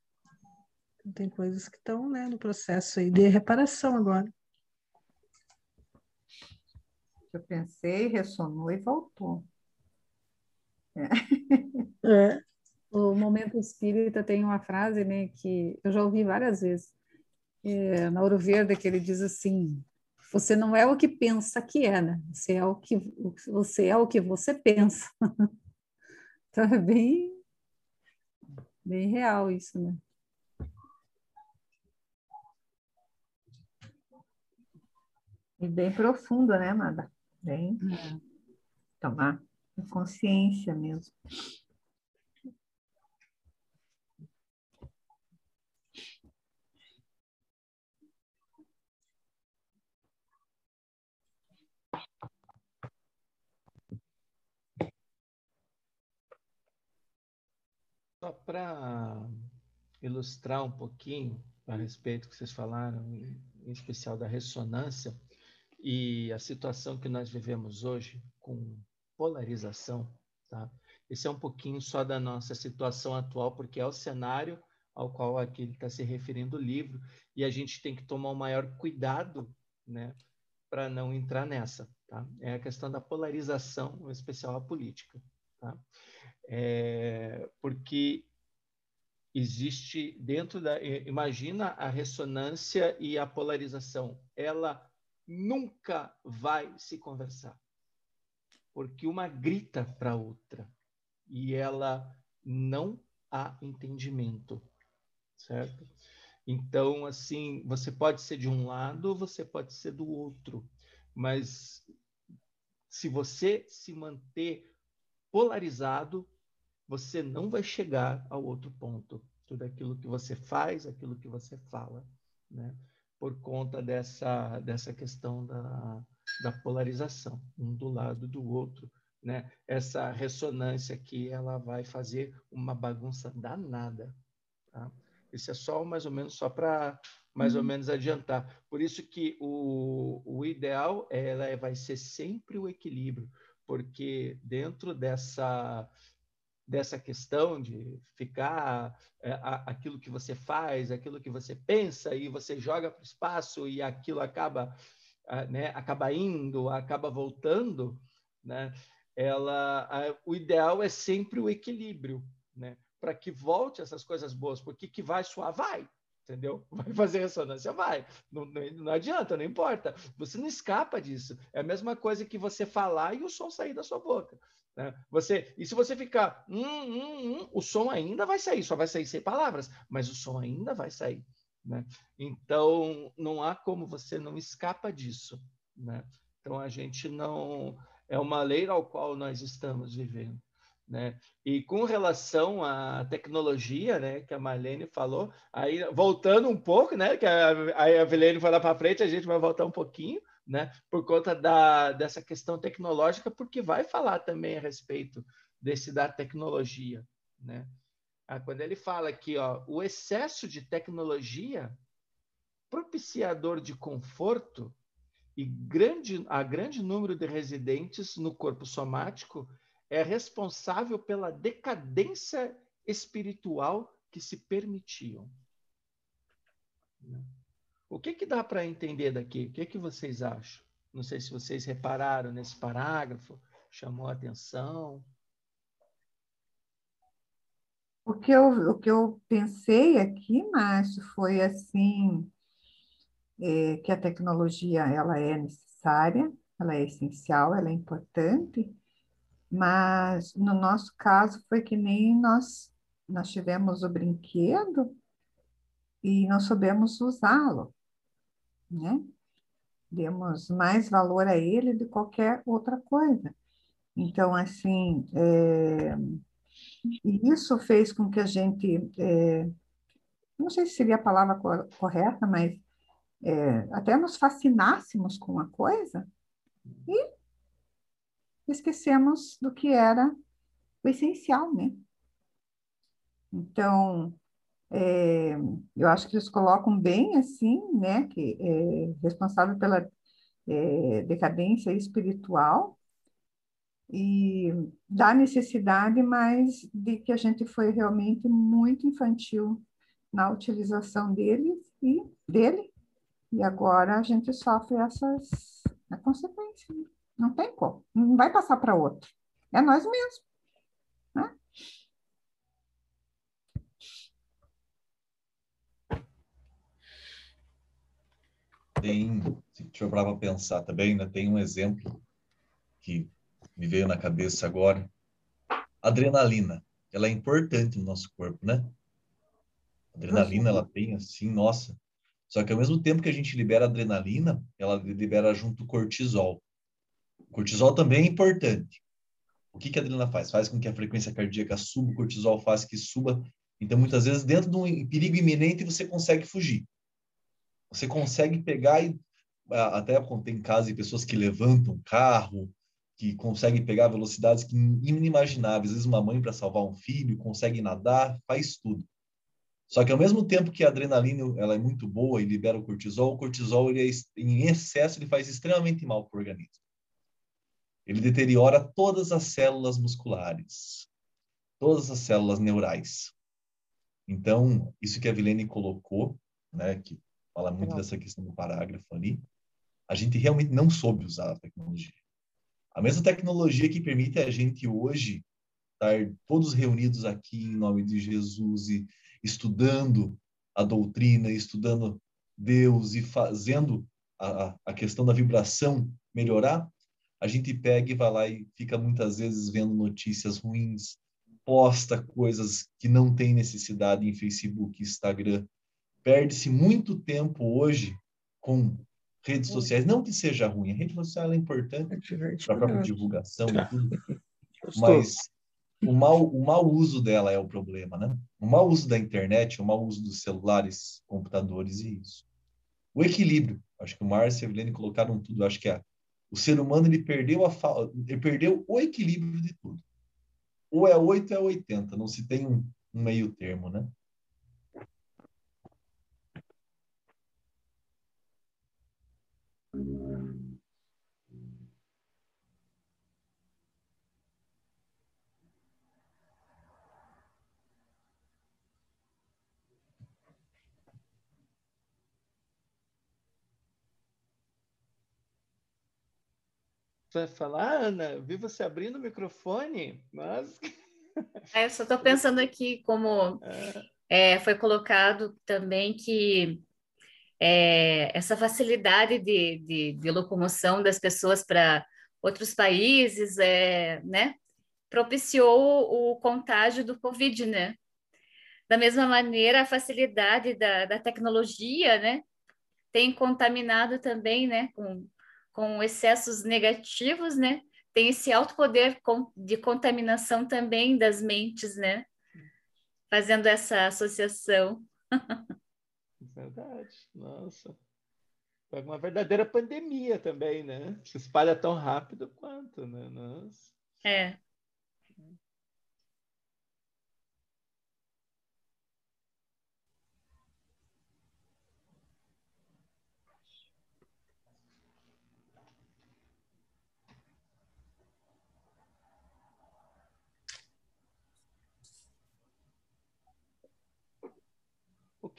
tem coisas que estão né, no processo aí de reparação agora. Eu pensei, ressonou e voltou. É. É. O momento espírita tem uma frase né, que eu já ouvi várias vezes. É, na Ouro Verde, que ele diz assim: você não é o que pensa que é, né? Você é o que você é o que você pensa. então é bem bem real isso, né? E bem profundo, né, Amada? Bem é. tomar consciência mesmo. Só para ilustrar um pouquinho a respeito que vocês falaram, em especial da ressonância, e a situação que nós vivemos hoje, com polarização, tá? Esse é um pouquinho só da nossa situação atual, porque é o cenário ao qual aqui ele está se referindo o livro, e a gente tem que tomar o maior cuidado, né, para não entrar nessa, tá? É a questão da polarização, em especial a política, tá? É, porque existe dentro da imagina a ressonância e a polarização, ela nunca vai se conversar. Porque uma grita para a outra e ela não há entendimento, certo? Então, assim, você pode ser de um lado, você pode ser do outro, mas se você se manter polarizado, você não vai chegar ao outro ponto. Tudo aquilo que você faz, aquilo que você fala, né? por conta dessa, dessa questão da, da polarização, um do lado do outro. Né? Essa ressonância aqui, ela vai fazer uma bagunça danada. Tá? Isso é só mais ou menos só para mais uhum. ou menos adiantar. Por isso que o, o ideal ela é, vai ser sempre o equilíbrio, porque dentro dessa dessa questão de ficar é, aquilo que você faz, aquilo que você pensa e você joga para o espaço e aquilo acaba, né, acaba indo, acaba voltando, né? Ela, a, o ideal é sempre o equilíbrio, né? Para que volte essas coisas boas, porque que vai suar, vai, entendeu? Vai fazer ressonância? Vai. Não, não, não, adianta, não importa. Você não escapa disso. É a mesma coisa que você falar e o som sair da sua boca. Né? Você, e se você ficar, hum, hum, hum, o som ainda vai sair, só vai sair sem palavras, mas o som ainda vai sair. Né? Então, não há como você não escapa disso. Né? Então, a gente não. É uma lei ao qual nós estamos vivendo. Né? E com relação à tecnologia, né, que a Marlene falou, aí voltando um pouco, né, que a, a Vilene foi lá para frente, a gente vai voltar um pouquinho, né, por conta da, dessa questão tecnológica, porque vai falar também a respeito desse da tecnologia, né? Ah, quando ele fala aqui, ó, o excesso de tecnologia propiciador de conforto e grande, a grande número de residentes no corpo somático é responsável pela decadência espiritual que se permitiam. O que, que dá para entender daqui? O que, que vocês acham? Não sei se vocês repararam nesse parágrafo, chamou a atenção. O que eu, o que eu pensei aqui, Márcio, foi assim, é, que a tecnologia ela é necessária, ela é essencial, ela é importante, mas no nosso caso foi que nem nós, nós tivemos o brinquedo e não soubemos usá-lo, né? Demos mais valor a ele do que qualquer outra coisa. Então, assim, é, isso fez com que a gente, é, não sei se seria a palavra correta, mas é, até nos fascinássemos com a coisa e esquecemos do que era o essencial, né? Então, é, eu acho que eles colocam bem assim, né, que é responsável pela é, decadência espiritual e da necessidade, mas de que a gente foi realmente muito infantil na utilização deles e dele, e agora a gente sofre essas consequências. Né? Não tem como. Não vai passar para outro. É nós mesmos. Né? Tem, deixa eu para pensar também, né? tem um exemplo que me veio na cabeça agora. Adrenalina, ela é importante no nosso corpo, né? Adrenalina, ela tem assim, nossa. Só que ao mesmo tempo que a gente libera adrenalina, ela libera junto cortisol. O cortisol também é importante. O que, que a adrenalina faz? Faz com que a frequência cardíaca suba, o cortisol faz que suba. Então, muitas vezes, dentro de um perigo iminente, você consegue fugir. Você consegue pegar e até tem casos de pessoas que levantam carro, que conseguem pegar velocidades que inimagináveis. Às vezes, uma mãe para salvar um filho consegue nadar, faz tudo. Só que ao mesmo tempo que a adrenalina ela é muito boa e libera o cortisol, o cortisol ele é, em excesso ele faz extremamente mal para o organismo. Ele deteriora todas as células musculares, todas as células neurais. Então, isso que a Vilene colocou, né, que fala muito dessa questão do parágrafo ali, a gente realmente não soube usar a tecnologia. A mesma tecnologia que permite a gente hoje estar todos reunidos aqui em nome de Jesus e estudando a doutrina, estudando Deus e fazendo a, a questão da vibração melhorar, a gente pega e vai lá e fica muitas vezes vendo notícias ruins, posta coisas que não tem necessidade em Facebook, Instagram. Perde-se muito tempo hoje com redes sociais. Não que seja ruim, a rede social é importante para a própria divulgação e tudo, mas o mau, o mau uso dela é o problema, né? O mau uso da internet, o mau uso dos celulares, computadores e isso. O equilíbrio. Acho que o Márcio e a Evelene colocaram tudo. Acho que a, o ser humano ele perdeu, a, ele perdeu o equilíbrio de tudo. Ou é 8 ou é 80. Não se tem um, um meio termo, né? Vai falar, Ana, vi você abrindo o microfone, mas. É, eu só estou pensando aqui como é. é, foi colocado também que é, essa facilidade de, de, de, locomoção das pessoas para outros países, é, né, propiciou o, o contágio do Covid, né? Da mesma maneira, a facilidade da, da tecnologia, né, tem contaminado também, né, com, com excessos negativos, né, tem esse alto poder de contaminação também das mentes, né, fazendo essa associação. Verdade, nossa. É uma verdadeira pandemia também, né? Se espalha tão rápido quanto, né? Nossa. É.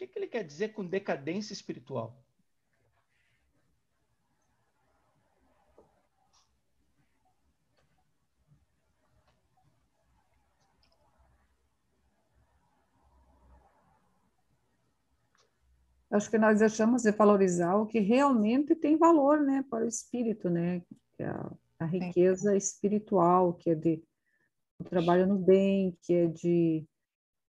que, que ele quer dizer com decadência espiritual? Acho que nós deixamos de valorizar o que realmente tem valor, né, para o espírito, né, que é a, a riqueza espiritual, que é de o trabalho no bem, que é de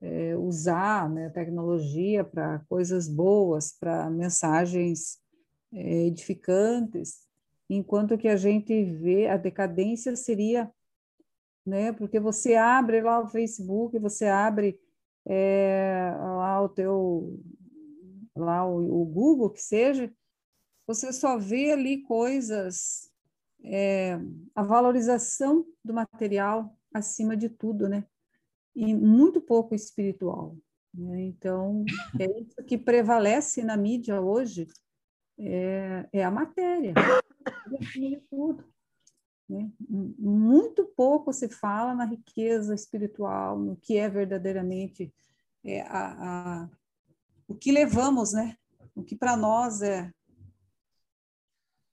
é, usar né, a tecnologia para coisas boas, para mensagens é, edificantes, enquanto que a gente vê a decadência seria, né, porque você abre lá o Facebook, você abre é, lá o teu, lá o, o, Google, que seja, você só vê ali coisas, a valorização do material acima de tudo, né? E muito pouco espiritual. Né? Então, é isso que prevalece na mídia hoje, é, é a matéria, tudo. Né? Muito pouco se fala na riqueza espiritual, no que é verdadeiramente é, a, a, o que levamos, né? o que para nós é,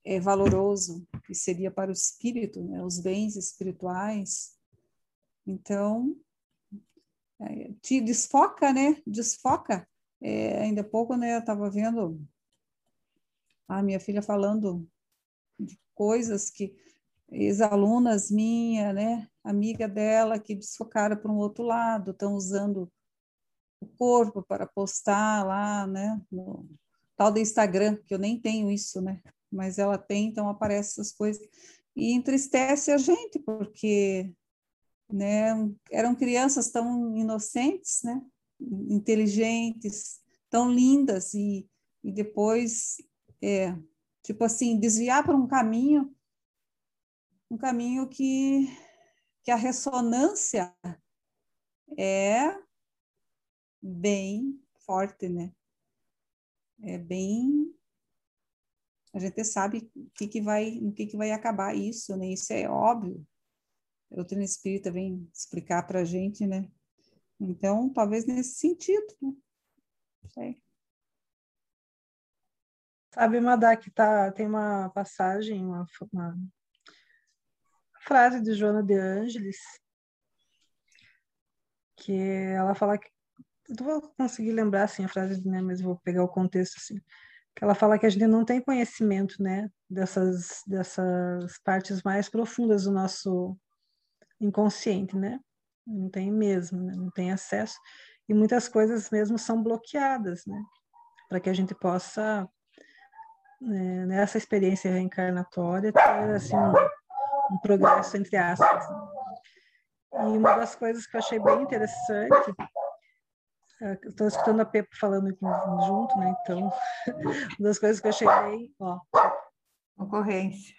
é valoroso, que seria para o espírito, né? os bens espirituais. Então, é, te desfoca, né? Desfoca. É, ainda há pouco, né, eu estava vendo a minha filha falando de coisas que ex-alunas minha, né, amiga dela, que desfocaram para um outro lado, estão usando o corpo para postar lá, né, no tal do Instagram, que eu nem tenho isso, né, mas ela tem, então aparece essas coisas. E entristece a gente, porque né? Eram crianças tão inocentes, né? Inteligentes, tão lindas e, e depois, é, tipo assim, desviar para um caminho, um caminho que que a ressonância é bem forte, né? É bem a gente sabe o que, que vai, o que, que vai acabar isso, né? Isso é óbvio a doutrina espírita vem explicar para a gente, né? Então, talvez nesse sentido, né? Não sei. Sabe, que tá, tem uma passagem, uma, uma frase de Joana de Ângeles, que ela fala que. Não vou conseguir lembrar assim, a frase, né, mas vou pegar o contexto assim. Que ela fala que a gente não tem conhecimento, né, dessas, dessas partes mais profundas do nosso inconsciente, né? Não tem mesmo, né? não tem acesso. E muitas coisas mesmo são bloqueadas, né? Para que a gente possa, né, nessa experiência reencarnatória, ter assim, um, um progresso, entre aspas. Né? E uma das coisas que eu achei bem interessante, é, estou escutando a Pepa falando junto, né? Então, uma das coisas que eu achei bem, ó, concorrência.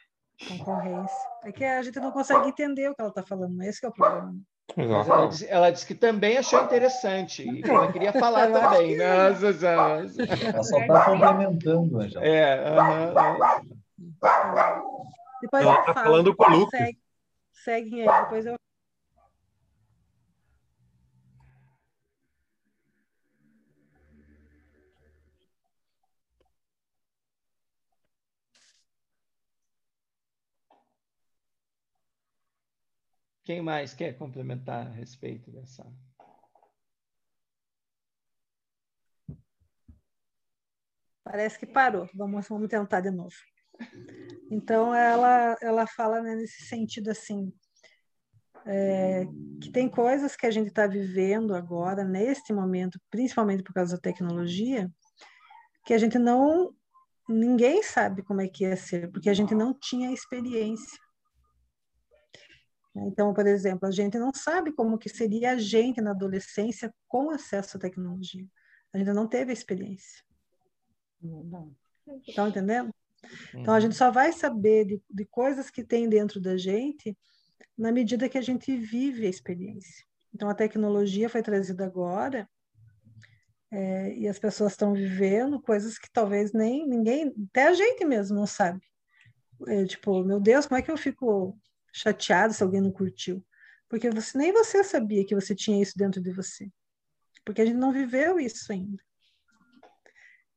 Concorrência. É que a gente não consegue entender o que ela está falando, esse é o problema. Ela disse, ela disse, que também achou interessante e que ela queria falar também. Nossa, nossa. Ela só está complementando, Angela. É, uh -huh. Depois ela está falando com o Lucas. Segue, seguem aí, depois eu Quem mais quer complementar a respeito dessa? Parece que parou. Vamos, vamos tentar de novo. Então ela ela fala né, nesse sentido assim é, que tem coisas que a gente está vivendo agora neste momento, principalmente por causa da tecnologia, que a gente não ninguém sabe como é que ia ser, porque a gente não tinha experiência. Então, por exemplo, a gente não sabe como que seria a gente na adolescência com acesso à tecnologia. A gente não teve a experiência. Estão entendendo? Então, a gente só vai saber de, de coisas que tem dentro da gente na medida que a gente vive a experiência. Então, a tecnologia foi trazida agora é, e as pessoas estão vivendo coisas que talvez nem ninguém, até a gente mesmo não sabe. É, tipo, meu Deus, como é que eu fico chateado se alguém não curtiu? Porque você, nem você sabia que você tinha isso dentro de você. Porque a gente não viveu isso ainda.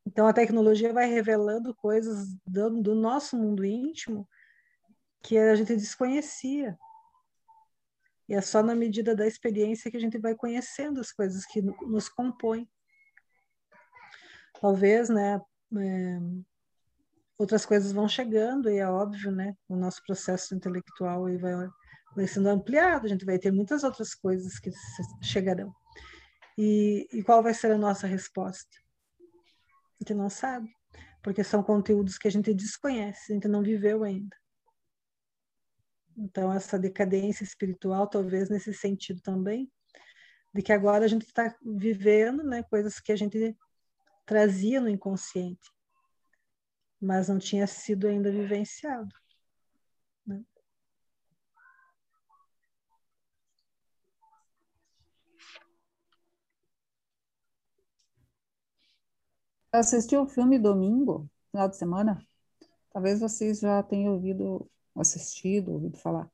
Então, a tecnologia vai revelando coisas do, do nosso mundo íntimo que a gente desconhecia. E é só na medida da experiência que a gente vai conhecendo as coisas que nos compõem. Talvez, né, é, outras coisas vão chegando e é óbvio, né, o nosso processo intelectual aí vai, vai sendo ampliado, a gente vai ter muitas outras coisas que chegarão. E, e qual vai ser a nossa resposta? A gente não sabe, porque são conteúdos que a gente desconhece, a gente não viveu ainda. Então, essa decadência espiritual, talvez nesse sentido também, de que agora a gente está vivendo né, coisas que a gente trazia no inconsciente, mas não tinha sido ainda vivenciado. Né? assistiu o filme domingo, final de semana? Talvez vocês já tenham ouvido, assistido, ouvido falar.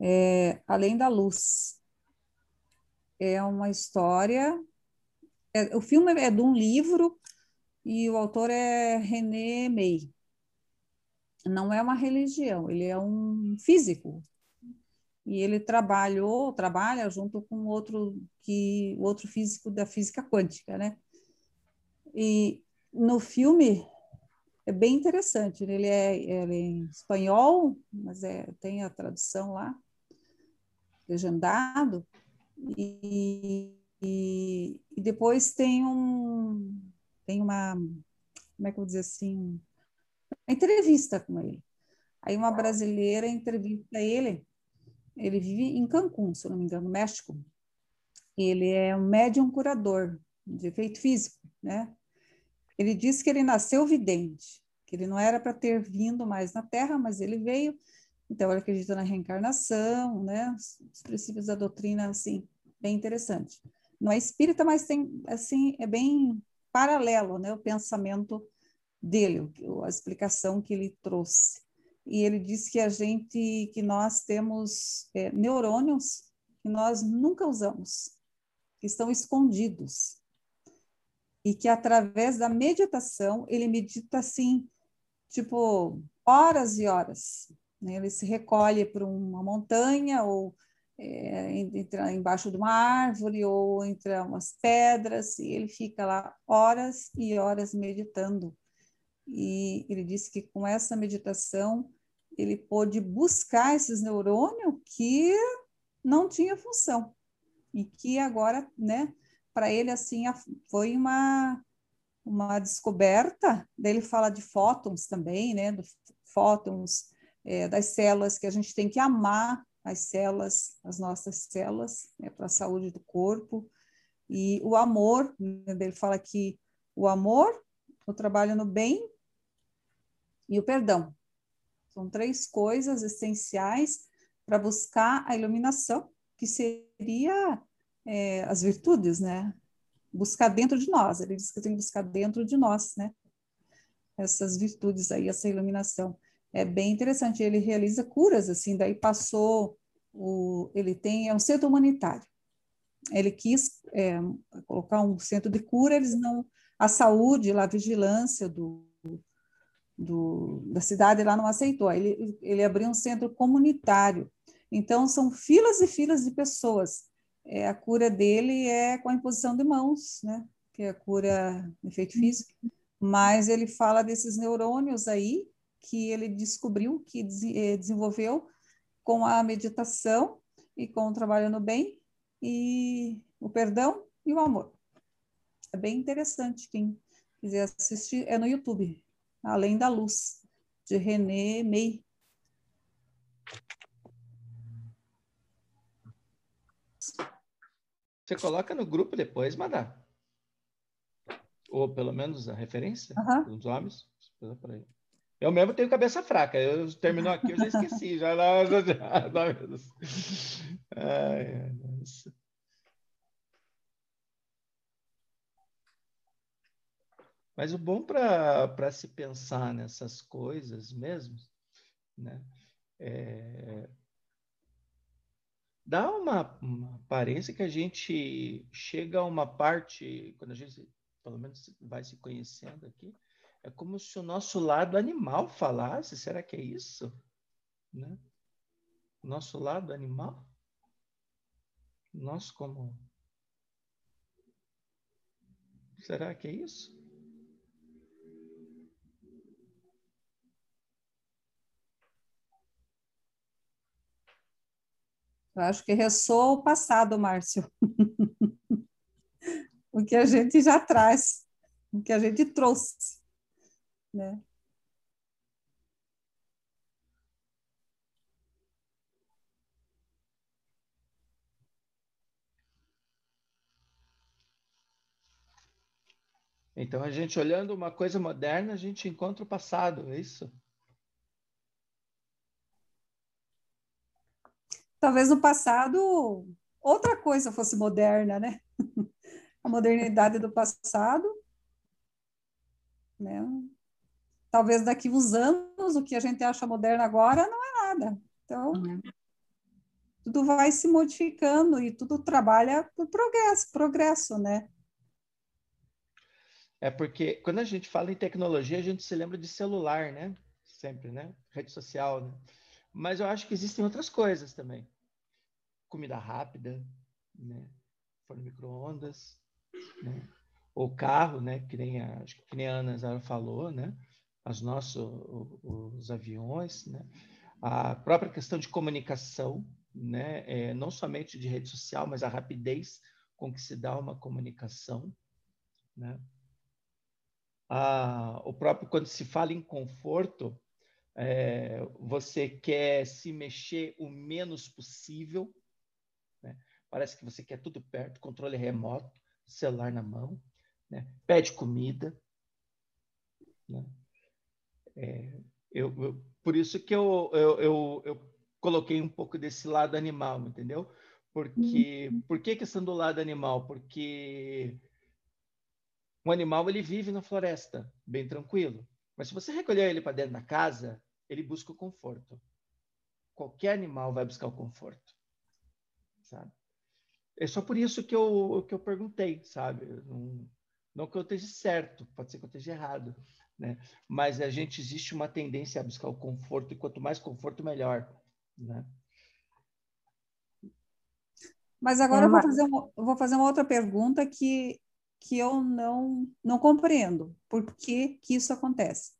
É, Além da Luz. É uma história. É, o filme é de um livro e o autor é René May. Não é uma religião, ele é um físico. E ele trabalhou, trabalha junto com outro que outro físico da física quântica, né? E no filme é bem interessante. Ele é, ele é em espanhol, mas é, tem a tradução lá, legendado. E, e, e, depois tem um tem uma como é que eu vou dizer assim uma entrevista com ele. Aí uma brasileira entrevista ele. Ele vive em Cancún, se não me engano, no México. Ele é um médium curador de efeito físico, né? Ele disse que ele nasceu vidente, que ele não era para ter vindo mais na Terra, mas ele veio. Então, ele acredita na reencarnação, né? Os princípios da doutrina, assim, bem interessante. Não é espírita, mas tem, assim, é bem paralelo, né? O pensamento dele, a explicação que ele trouxe. E ele disse que a gente, que nós temos é, neurônios que nós nunca usamos, que estão escondidos e que através da meditação ele medita assim, tipo horas e horas. Né? Ele se recolhe para uma montanha ou é, entra embaixo de uma árvore ou entre umas pedras e ele fica lá horas e horas meditando. E ele disse que com essa meditação ele pôde buscar esses neurônios que não tinha função e que agora, né, para ele assim foi uma uma descoberta. Daí ele fala de fótons também, né? Do fótons é, das células que a gente tem que amar as células, as nossas células, né, para a saúde do corpo. E o amor, né, ele fala que o amor, o trabalho no bem e o perdão. São três coisas essenciais para buscar a iluminação, que seria é, as virtudes, né? Buscar dentro de nós. Ele diz que tem que buscar dentro de nós, né? Essas virtudes aí, essa iluminação. É bem interessante. Ele realiza curas, assim, daí passou o... Ele tem... É um centro humanitário. Ele quis é, colocar um centro de cura, eles não... A saúde, a vigilância do, do, da cidade lá não aceitou. Ele, ele abriu um centro comunitário. Então, são filas e filas de pessoas é, a cura dele é com a imposição de mãos, né? Que é a cura efeito físico. mas ele fala desses neurônios aí que ele descobriu, que eh, desenvolveu com a meditação e com o trabalho no bem e o perdão e o amor. É bem interessante quem quiser assistir, é no YouTube, Além da Luz, de René May. Você coloca no grupo depois, Madá? Ou pelo menos a referência uhum. dos homens. Eu mesmo tenho cabeça fraca. Eu terminou aqui, eu já esqueci. já, já, já, já, Ai, nossa. Mas o bom para se pensar nessas coisas mesmo, né? É, dá uma, uma, aparência que a gente chega a uma parte, quando a gente, pelo menos, vai se conhecendo aqui, é como se o nosso lado animal falasse. Será que é isso? Né? Nosso lado animal? Nós como. Será que é isso? Eu acho que ressoa o passado, Márcio. o que a gente já traz, o que a gente trouxe, né? Então, a gente olhando uma coisa moderna, a gente encontra o passado, é isso? talvez no passado outra coisa fosse moderna, né? A modernidade do passado, né? Talvez daqui uns anos o que a gente acha moderno agora não é nada. Então, uhum. tudo vai se modificando e tudo trabalha por progresso, progresso, né? É porque quando a gente fala em tecnologia, a gente se lembra de celular, né? Sempre, né? Rede social, né? Mas eu acho que existem outras coisas também comida rápida, né? Forno micro-ondas, né? Ou carro, né? Que nem a, acho que nem a Ana Zara falou, né? Os nossos os aviões, né? A própria questão de comunicação, né? É, não somente de rede social, mas a rapidez com que se dá uma comunicação, né? O próprio quando se fala em conforto, é, você quer se mexer o menos possível, né? Parece que você quer tudo perto, controle remoto, celular na mão, né? pede comida. Né? É, eu, eu, por isso que eu, eu, eu, eu, coloquei um pouco desse lado animal, entendeu? Porque, uhum. por que questão do lado animal? Porque o animal ele vive na floresta, bem tranquilo. Mas se você recolher ele para dentro da casa, ele busca o conforto. Qualquer animal vai buscar o conforto sabe? É só por isso que eu, que eu perguntei, sabe? Não, não que eu esteja certo, pode ser que eu esteja errado, né? Mas a gente existe uma tendência a buscar o conforto e quanto mais conforto, melhor, né? Mas agora eu vou fazer uma, vou fazer uma outra pergunta que, que eu não, não compreendo. Por que, que isso acontece?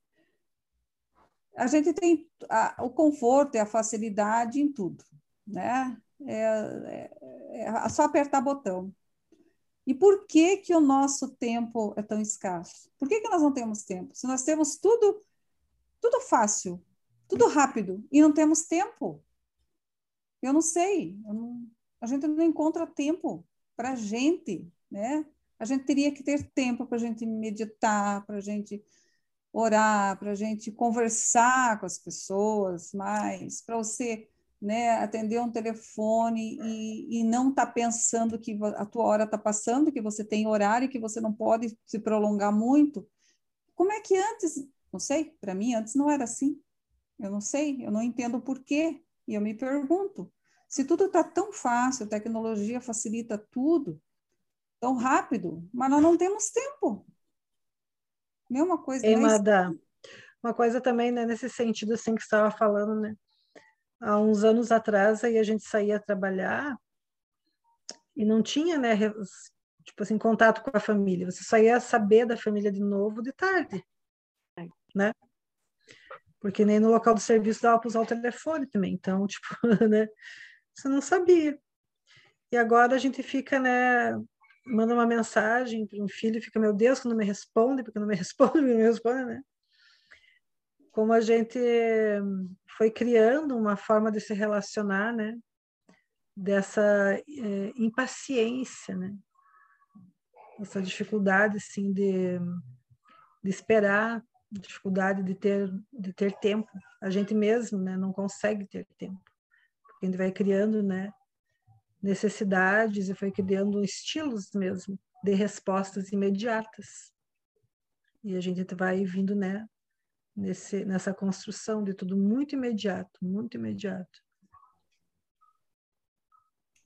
A gente tem a, o conforto e a facilidade em tudo, né? É, é, é só apertar botão. E por que que o nosso tempo é tão escasso? Por que que nós não temos tempo? Se nós temos tudo tudo fácil, tudo rápido e não temos tempo? Eu não sei. Eu não, a gente não encontra tempo para a gente, né? A gente teria que ter tempo para a gente meditar, para a gente orar, para a gente conversar com as pessoas mais, para você né, atender um telefone e, e não estar tá pensando que a tua hora está passando, que você tem horário, que você não pode se prolongar muito. Como é que antes, não sei, para mim antes não era assim. Eu não sei, eu não entendo por quê. E eu me pergunto, se tudo está tão fácil, a tecnologia facilita tudo, tão rápido, mas nós não temos tempo. Nenhuma coisa. Ei, Madá, uma coisa também, né, nesse sentido assim que você estava falando, né? Há uns anos atrás aí a gente saía trabalhar e não tinha, né, tipo assim, contato com a família. Você só ia saber da família de novo de tarde, né? Porque nem no local do serviço dava para usar o telefone também. Então, tipo, né? Você não sabia. E agora a gente fica, né? Manda uma mensagem para um filho e fica, meu Deus, que não me responde, porque não me responde, não me responde, né? Como a gente foi criando uma forma de se relacionar, né? Dessa é, impaciência, né? essa dificuldade assim de, de esperar, dificuldade de ter de ter tempo. A gente mesmo, né, não consegue ter tempo. Porque a gente vai criando, né, necessidades e foi criando estilos mesmo de respostas imediatas. E a gente vai vindo, né, nesse nessa construção de tudo muito imediato, muito imediato.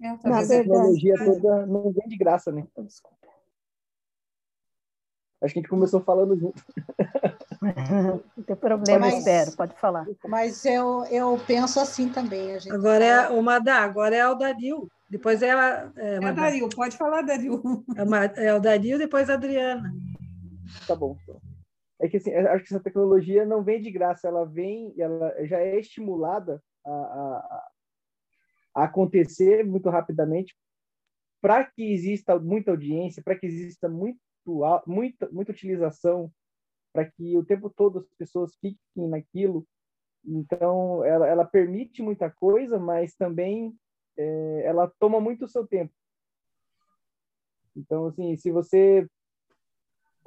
É, a tecnologia toda não vem de graça, né? Desculpa. Acho que a gente começou falando junto. Não tem problema, mas, espero, pode falar. Mas eu, eu penso assim também. agora fala... é o Madá, agora é o Daril. Depois é a. É, é Daril, pode falar, Daril. É, é o Daril, depois a Adriana. Tá bom. É que assim, acho que essa tecnologia não vem de graça, ela vem, ela já é estimulada a, a, a acontecer muito rapidamente para que exista muita audiência, para que exista muito muita, muita utilização para que o tempo todo as pessoas fiquem naquilo. Então, ela, ela permite muita coisa, mas também é, ela toma muito o seu tempo. Então, assim, se você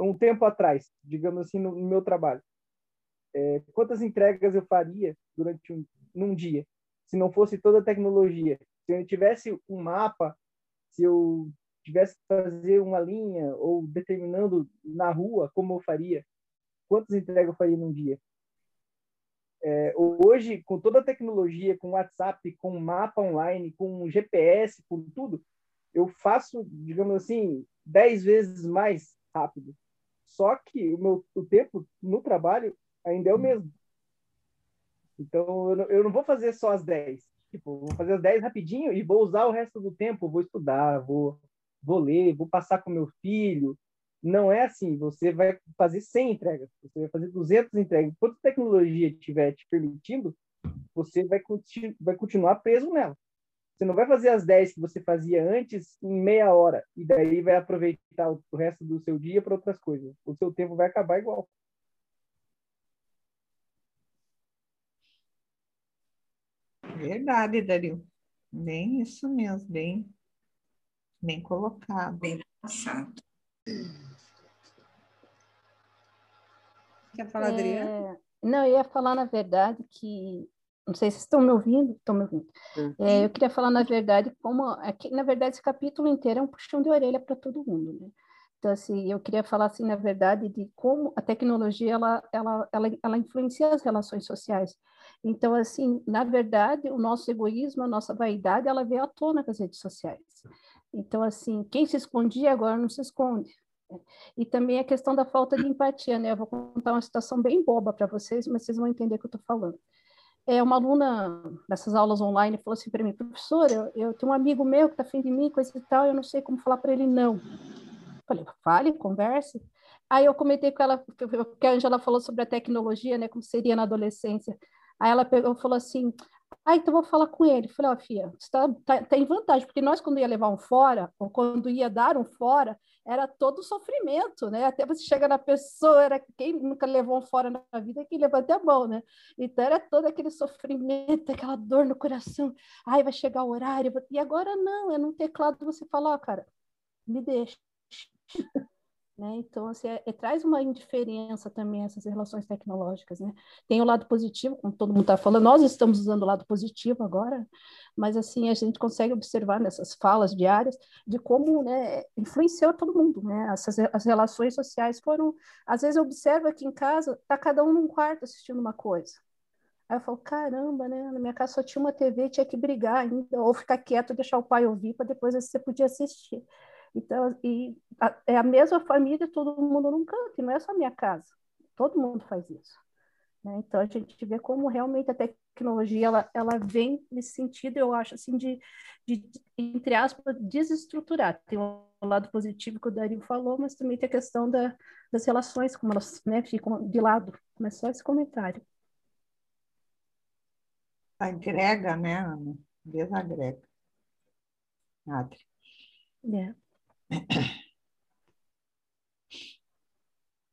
um tempo atrás, digamos assim, no, no meu trabalho, é, quantas entregas eu faria durante um num dia, se não fosse toda a tecnologia? Se eu tivesse um mapa, se eu tivesse que fazer uma linha ou determinando na rua como eu faria, quantas entregas eu faria num dia? É, hoje, com toda a tecnologia, com WhatsApp, com mapa online, com GPS, com tudo, eu faço, digamos assim, dez vezes mais rápido. Só que o meu o tempo no trabalho ainda é o mesmo. Então, eu não, eu não vou fazer só as 10. Tipo, vou fazer as 10 rapidinho e vou usar o resto do tempo, vou estudar, vou vou ler, vou passar com meu filho. Não é assim, você vai fazer 100 entregas, você vai fazer 200 entregas. Quanto a tecnologia estiver te permitindo, você vai, continu vai continuar preso nela. Você não vai fazer as 10 que você fazia antes em meia hora e daí vai aproveitar o resto do seu dia para outras coisas. O seu tempo vai acabar igual. Verdade, Dario. Bem isso mesmo, bem Bem colocado. Bem passado. Quer falar, Adriana? É, não, eu ia falar, na verdade, que. Não sei se estão me ouvindo. Estão me ouvindo. Uhum. É, eu queria falar, na verdade, como. Aqui, é na verdade, esse capítulo inteiro é um puxão de orelha para todo mundo. Né? Então, assim, eu queria falar, assim, na verdade, de como a tecnologia ela, ela, ela, ela influencia as relações sociais. Então, assim, na verdade, o nosso egoísmo, a nossa vaidade, ela veio à tona com as redes sociais. Então, assim, quem se escondia agora não se esconde. E também a questão da falta de empatia, né? Eu vou contar uma situação bem boba para vocês, mas vocês vão entender o que eu estou falando. É, uma aluna nessas aulas online falou assim para mim, professora, eu, eu, tenho um amigo meu que está afim de mim, coisa e tal, eu não sei como falar para ele não. Falei, fale, converse. Aí eu comentei com ela, que a Angela falou sobre a tecnologia, né, como seria na adolescência. Aí ela pegou, falou assim, ah, então vou falar com ele. Falei, ó, oh, filha, você tá, tá, tá, em vantagem, porque nós, quando ia levar um fora, ou quando ia dar um fora, era todo sofrimento, né? Até você chegar na pessoa, era quem nunca levou um fora na vida, que levanta a mão, né? Então era todo aquele sofrimento, aquela dor no coração. Ai, vai chegar o horário. E agora não, é num teclado você falar, oh, cara, me deixa. Né? Então, assim, é, é, traz uma indiferença também essas relações tecnológicas. Né? Tem o lado positivo, como todo mundo está falando, nós estamos usando o lado positivo agora, mas assim a gente consegue observar nessas falas diárias de como né, influenciou todo mundo. Né? Essas, as relações sociais foram. Às vezes eu observo aqui em casa, está cada um num quarto assistindo uma coisa. Aí eu falo, caramba, né? Na minha casa só tinha uma TV, tinha que brigar ainda, ou ficar quieto, deixar o pai ouvir, para depois você podia assistir. Então, e a, é a mesma família, todo mundo num canto, e não é só a minha casa. Todo mundo faz isso. Né? Então, a gente vê como realmente a tecnologia ela, ela vem nesse sentido, eu acho, assim, de, de, entre aspas, desestruturar. Tem um lado positivo que o Dario falou, mas também tem a questão da, das relações, como elas né, ficam de lado. Mas só esse comentário. Agrega, né, Ana? Desagrega. Adri. É.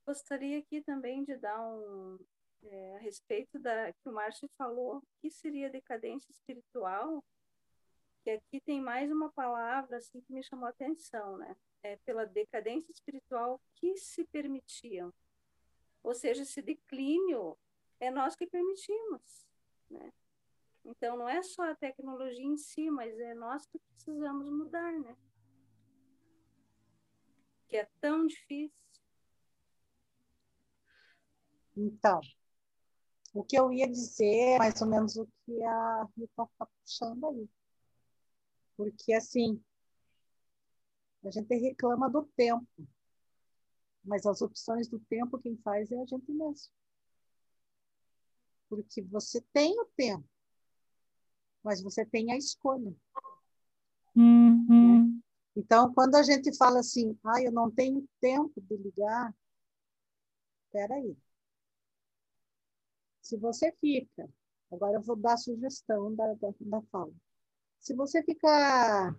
Gostaria aqui também de dar um, é, a respeito da que o Márcio falou, que seria decadência espiritual, que aqui tem mais uma palavra assim que me chamou a atenção, né? É pela decadência espiritual que se permitiam. Ou seja, esse declínio é nós que permitimos, né? Então não é só a tecnologia em si, mas é nós que precisamos mudar, né? Que é tão difícil. Então, o que eu ia dizer é mais ou menos o que a Rita está puxando aí. Porque, assim, a gente reclama do tempo, mas as opções do tempo quem faz é a gente mesmo. Porque você tem o tempo, mas você tem a escolha. Uhum. Então, quando a gente fala assim, ah, eu não tenho tempo de ligar, espera aí se você fica, agora eu vou dar a sugestão da, da, da fala. Se você ficar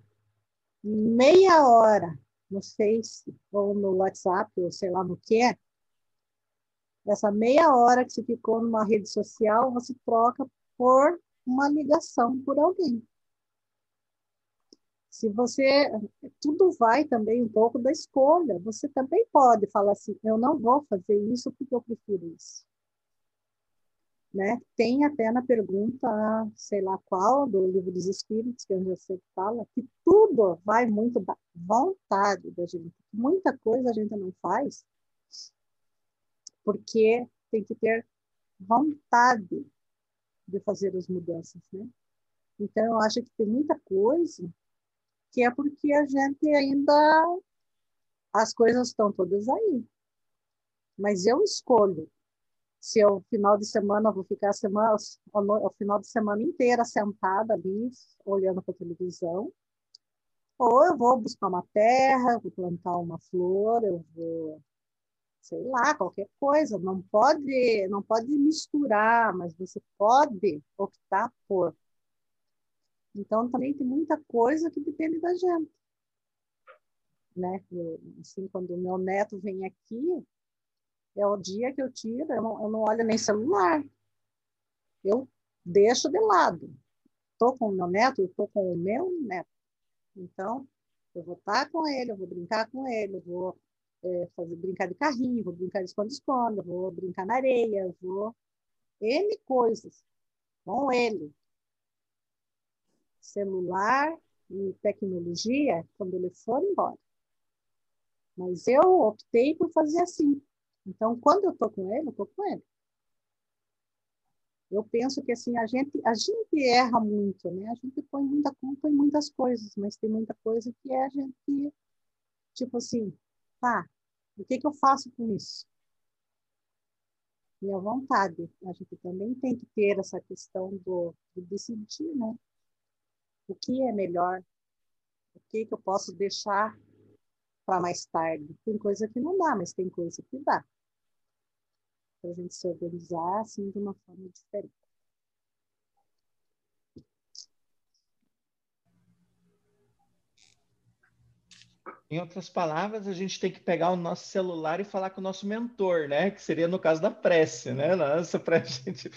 meia hora no Face ou no WhatsApp, ou sei lá no que, essa meia hora que você ficou numa rede social, você troca por uma ligação por alguém. Se você. Tudo vai também um pouco da escolha. Você também pode falar assim: eu não vou fazer isso porque eu prefiro isso né? Tem até na pergunta, sei lá qual, do Livro dos Espíritos, que eu já sei que fala, que tudo vai muito da vontade da gente. Muita coisa a gente não faz porque tem que ter vontade de fazer as mudanças, né? Então, eu acho que tem muita coisa que é porque a gente ainda as coisas estão todas aí. Mas eu escolho se eu final de semana vou ficar a semana, o final de semana inteira sentada ali olhando para a televisão, ou eu vou buscar uma terra, vou plantar uma flor, eu vou sei lá, qualquer coisa, não pode, não pode misturar, mas você pode optar por. Então também tem muita coisa que depende da gente. Né? Eu, assim, quando o meu neto vem aqui, é o dia que eu tiro, eu não, eu não olho nem celular. Eu deixo de lado. Estou com o meu neto, estou com o meu neto. Então, eu vou estar com ele, eu vou brincar com ele, eu vou é, fazer, brincar de carrinho, vou brincar de esconde-esconde, vou brincar na areia, vou... N coisas com ele. Celular e tecnologia, quando ele for embora. Mas eu optei por fazer assim. Então, quando eu estou com ele, eu estou com ele. Eu penso que assim a gente a gente erra muito, né? A gente põe muita culpa em muitas coisas, mas tem muita coisa que é a gente tipo assim, tá? O que que eu faço com isso? Minha vontade. A gente também tem que ter essa questão do de decidir, né? O que é melhor? O que que eu posso deixar para mais tarde? Tem coisa que não dá, mas tem coisa que dá para a gente se organizar assim de uma forma diferente. Em outras palavras, a gente tem que pegar o nosso celular e falar com o nosso mentor, né? Que seria no caso da prece, né? Nossa, para a gente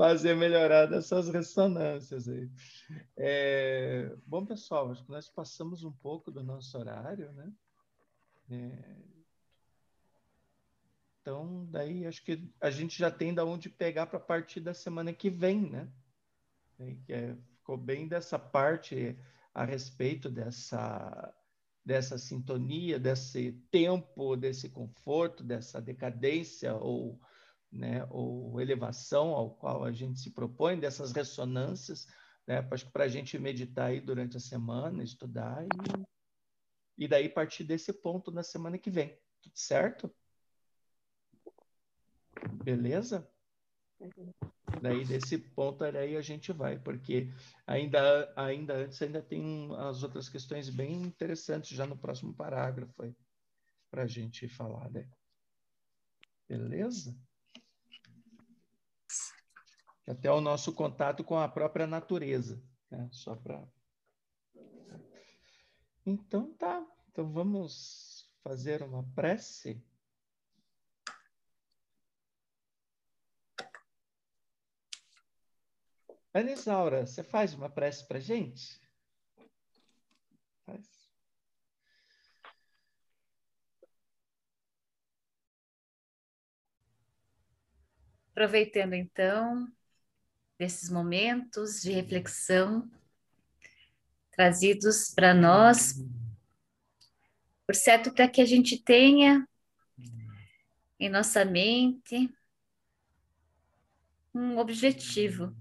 fazer melhorar dessas ressonâncias aí. É... Bom, pessoal, acho que nós passamos um pouco do nosso horário, né? É... Então, daí acho que a gente já tem da onde pegar para a partir da semana que vem, né? Que é, ficou bem dessa parte a respeito dessa dessa sintonia, desse tempo, desse conforto, dessa decadência ou, né, ou elevação ao qual a gente se propõe, dessas ressonâncias, né? Para a gente meditar aí durante a semana, estudar e, e daí partir desse ponto na semana que vem. Tudo certo? Beleza? Daí desse ponto aí a gente vai, porque ainda ainda antes ainda tem as outras questões bem interessantes já no próximo parágrafo para a gente falar, né? Beleza? Até o nosso contato com a própria natureza, né? Só para. Então tá. Então vamos fazer uma prece. Ana Isaura, você faz uma prece para gente? Faz. Aproveitando então desses momentos de reflexão trazidos para nós, por certo, para que a gente tenha em nossa mente um objetivo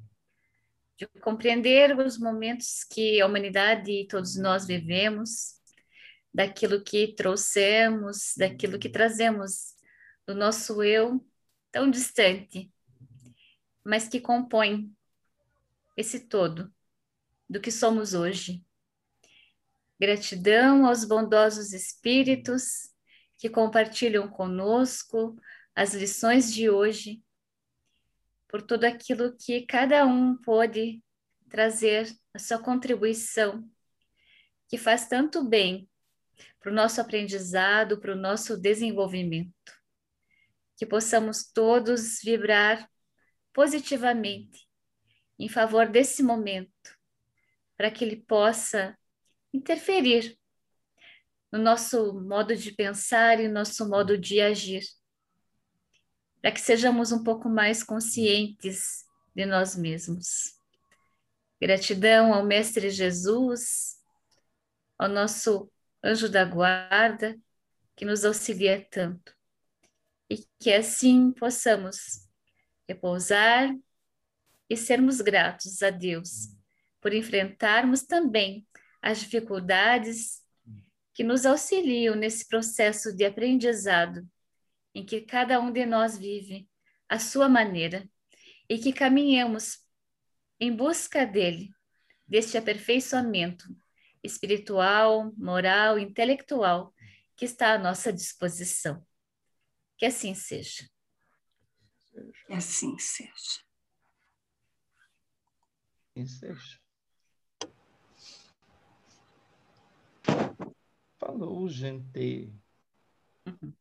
de compreender os momentos que a humanidade e todos nós vivemos, daquilo que trouxemos, daquilo que trazemos do nosso eu tão distante, mas que compõe esse todo do que somos hoje. Gratidão aos bondosos espíritos que compartilham conosco as lições de hoje por tudo aquilo que cada um pôde trazer a sua contribuição, que faz tanto bem para o nosso aprendizado, para o nosso desenvolvimento. Que possamos todos vibrar positivamente em favor desse momento, para que ele possa interferir no nosso modo de pensar e no nosso modo de agir para que sejamos um pouco mais conscientes de nós mesmos. Gratidão ao Mestre Jesus, ao nosso anjo da guarda, que nos auxilia tanto, e que assim possamos repousar e sermos gratos a Deus por enfrentarmos também as dificuldades que nos auxiliam nesse processo de aprendizado em que cada um de nós vive a sua maneira e que caminhemos em busca dele, deste aperfeiçoamento espiritual, moral, intelectual que está à nossa disposição. Que assim seja. Que assim seja. Assim seja. Falou, gente. Uhum.